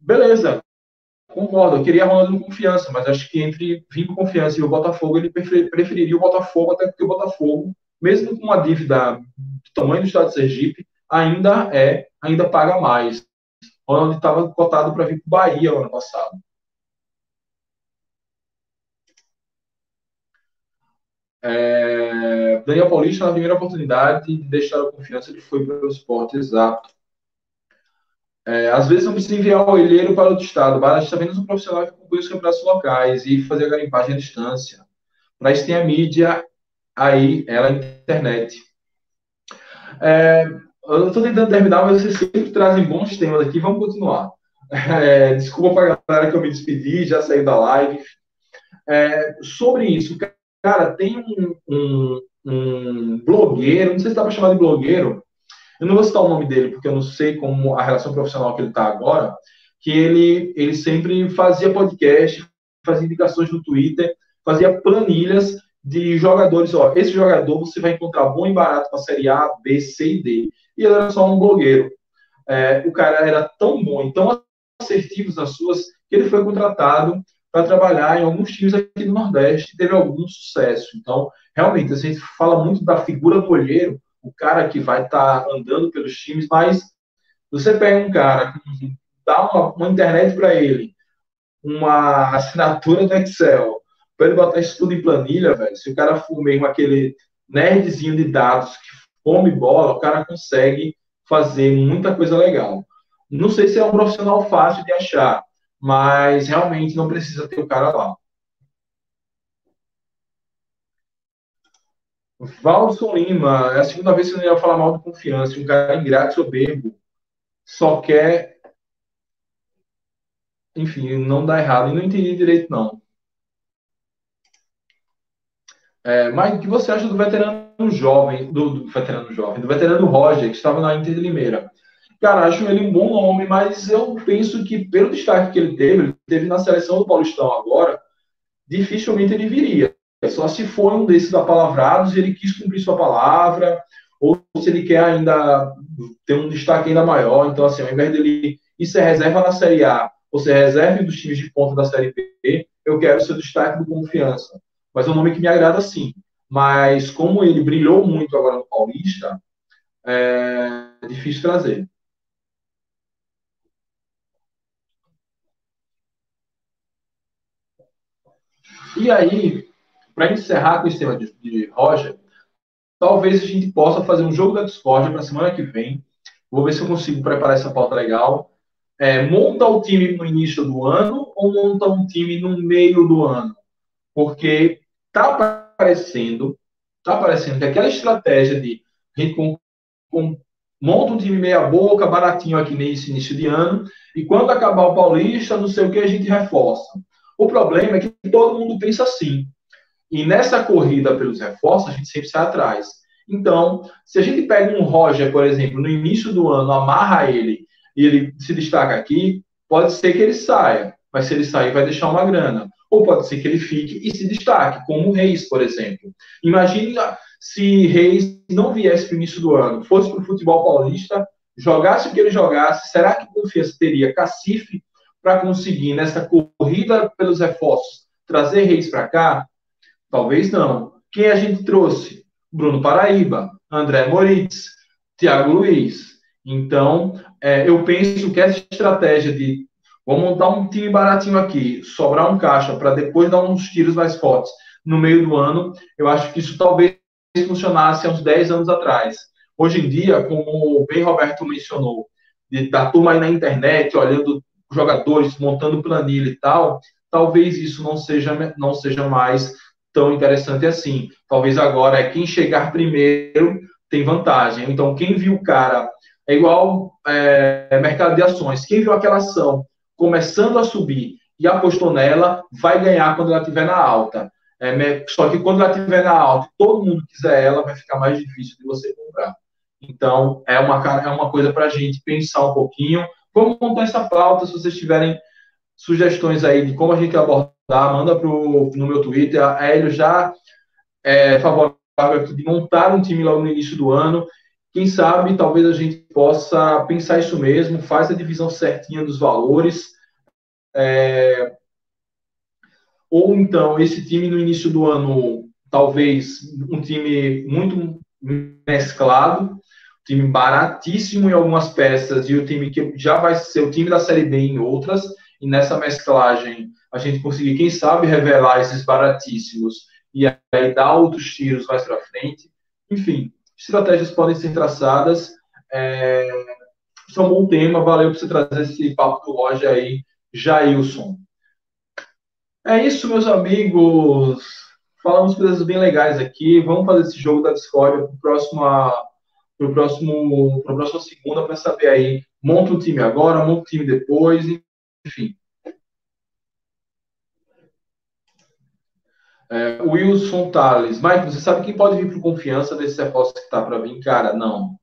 Beleza, Concordo, eu queria Ronaldo no confiança, mas acho que entre vir com confiança e o Botafogo, ele preferiria o Botafogo, até porque o Botafogo, mesmo com uma dívida do tamanho do estado de Sergipe, ainda é, ainda paga mais. Ronaldo estava cotado para vir para o Bahia ano passado. É, Daniel Paulista, na primeira oportunidade de deixar a confiança, ele foi para o esporte, exato. É, às vezes não precisa enviar o olheiro para outro estado, basta apenas um profissional que conclui os campeonatos locais e fazer a garimpagem à distância. Para isso tem a mídia aí, ela, internet. É, eu estou tentando terminar, mas vocês sempre trazem bons temas aqui, vamos continuar. É, desculpa para a galera que eu me despedi, já saí da live. É, sobre isso, cara, tem um, um, um blogueiro, não sei se dá para chamar de blogueiro, eu não vou citar o nome dele, porque eu não sei como a relação profissional que ele está agora, que ele, ele sempre fazia podcast, fazia indicações no Twitter, fazia planilhas de jogadores. Ó, esse jogador você vai encontrar bom e barato para a Série A, B, C e D. E ele era só um blogueiro. É, o cara era tão bom e tão assertivo nas suas, que ele foi contratado para trabalhar em alguns times aqui do Nordeste, teve algum sucesso. Então, realmente, a gente fala muito da figura do olheiro, o cara que vai estar tá andando pelos times, mas você pega um cara, dá uma, uma internet para ele, uma assinatura do Excel, para ele botar isso tudo em planilha, velho, se o cara for mesmo aquele nerdzinho de dados que come bola, o cara consegue fazer muita coisa legal. Não sei se é um profissional fácil de achar, mas realmente não precisa ter o cara lá. Valson Lima, é a segunda vez que eu ia falar mal de confiança. Um cara ingrato, soberbo, só quer. Enfim, não dá errado. E não entendi direito, não. É, mas o que você acha do veterano jovem, do, do, veterano jovem, do veterano Roger, que estava na Inter de Limeira? Cara, acho ele um bom nome, mas eu penso que pelo destaque que ele teve, ele teve na seleção do Paulistão agora, dificilmente ele viria. Só se for um desses apalavrados e ele quis cumprir sua palavra, ou se ele quer ainda ter um destaque ainda maior. Então, assim, ao invés dele ir ser reserva na Série A, ou ser reserva dos times de ponta da Série B, eu quero ser destaque do Confiança mas é um nome que me agrada sim. Mas como ele brilhou muito agora no Paulista, é difícil trazer. E aí, para encerrar com esse tema de, de Roger, talvez a gente possa fazer um jogo da Discord para semana que vem. Vou ver se eu consigo preparar essa pauta legal. É, monta o time no início do ano ou monta um time no meio do ano? Porque está aparecendo, tá aparecendo que aquela estratégia de a gente com, com, monta um time meia boca, baratinho aqui nesse início de ano, e quando acabar o Paulista, não sei o que, a gente reforça. O problema é que todo mundo pensa assim. E nessa corrida pelos reforços, a gente sempre sai atrás. Então, se a gente pega um Roger, por exemplo, no início do ano, amarra ele e ele se destaca aqui, pode ser que ele saia. Mas se ele sair, vai deixar uma grana ou pode ser que ele fique e se destaque, como o Reis, por exemplo. Imagine se Reis não viesse para o início do ano, fosse para o futebol paulista, jogasse o que ele jogasse, será que Confiança teria cacife para conseguir, nessa corrida pelos reforços, trazer Reis para cá? Talvez não. Quem a gente trouxe? Bruno Paraíba, André Moritz, Thiago Luiz. Então, é, eu penso que essa estratégia de Vamos montar um time baratinho aqui, sobrar um caixa para depois dar uns tiros mais fortes no meio do ano. Eu acho que isso talvez funcionasse há uns 10 anos atrás. Hoje em dia, como bem Roberto mencionou, de, da turma aí na internet, olhando jogadores, montando planilha e tal, talvez isso não seja, não seja mais tão interessante assim. Talvez agora é quem chegar primeiro tem vantagem. Então, quem viu o cara, é igual é, mercado de ações, quem viu aquela ação começando a subir e apostou nela, vai ganhar quando ela estiver na alta. É, só que quando ela estiver na alta, todo mundo quiser ela, vai ficar mais difícil de você comprar. Então, é uma, é uma coisa para a gente pensar um pouquinho. Vamos montar essa pauta. Se vocês tiverem sugestões aí de como a gente abordar, manda pro, no meu Twitter. A Hélio já é favorável de montar um time logo no início do ano quem sabe, talvez a gente possa pensar isso mesmo, faz a divisão certinha dos valores. É... Ou então, esse time no início do ano, talvez um time muito mesclado, time baratíssimo em algumas peças e o time que já vai ser o time da Série B em outras, e nessa mesclagem a gente conseguir, quem sabe, revelar esses baratíssimos e aí dar outros tiros mais para frente. Enfim, estratégias podem ser traçadas. É, isso é um bom tema, valeu por você trazer esse papo do Roger aí, Jailson. É isso, meus amigos. Falamos coisas bem legais aqui. Vamos fazer esse jogo da Discord para próximo, para próximo, próxima segunda para saber aí. Monta o time agora, monta o time depois, enfim. É, Wilson Tales. Mike, você sabe quem pode vir por confiança desse reforço que está para vir? Cara, não.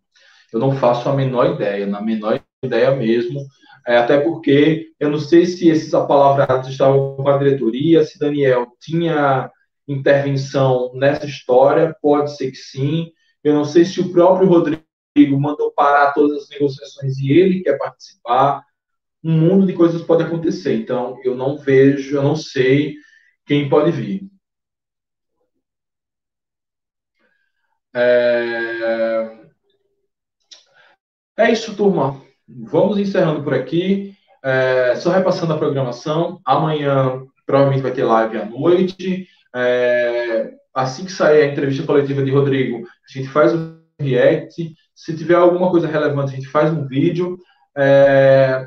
Eu não faço a menor ideia, na menor ideia mesmo. É, até porque eu não sei se esses apalavrados estavam com a diretoria, se Daniel tinha intervenção nessa história, pode ser que sim. Eu não sei se o próprio Rodrigo mandou parar todas as negociações e ele quer participar. Um mundo de coisas pode acontecer. Então, eu não vejo, eu não sei quem pode vir. É, é isso, turma. Vamos encerrando por aqui. É, só repassando a programação. Amanhã provavelmente vai ter live à noite. É, assim que sair a entrevista coletiva de Rodrigo, a gente faz o react. Se tiver alguma coisa relevante, a gente faz um vídeo. É,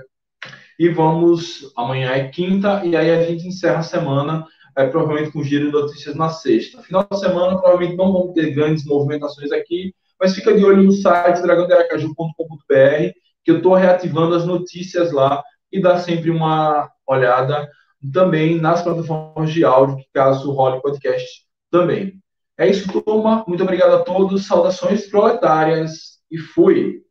e vamos. Amanhã é quinta, e aí a gente encerra a semana, é, provavelmente com giro de notícias na sexta. Final de semana, provavelmente não vamos ter grandes movimentações aqui, mas fica de olho no site dragãoderacaju.com.br, que eu estou reativando as notícias lá e dá sempre uma olhada também nas plataformas de áudio, que caso role podcast também. É isso, turma. Muito obrigado a todos. Saudações proletárias e fui!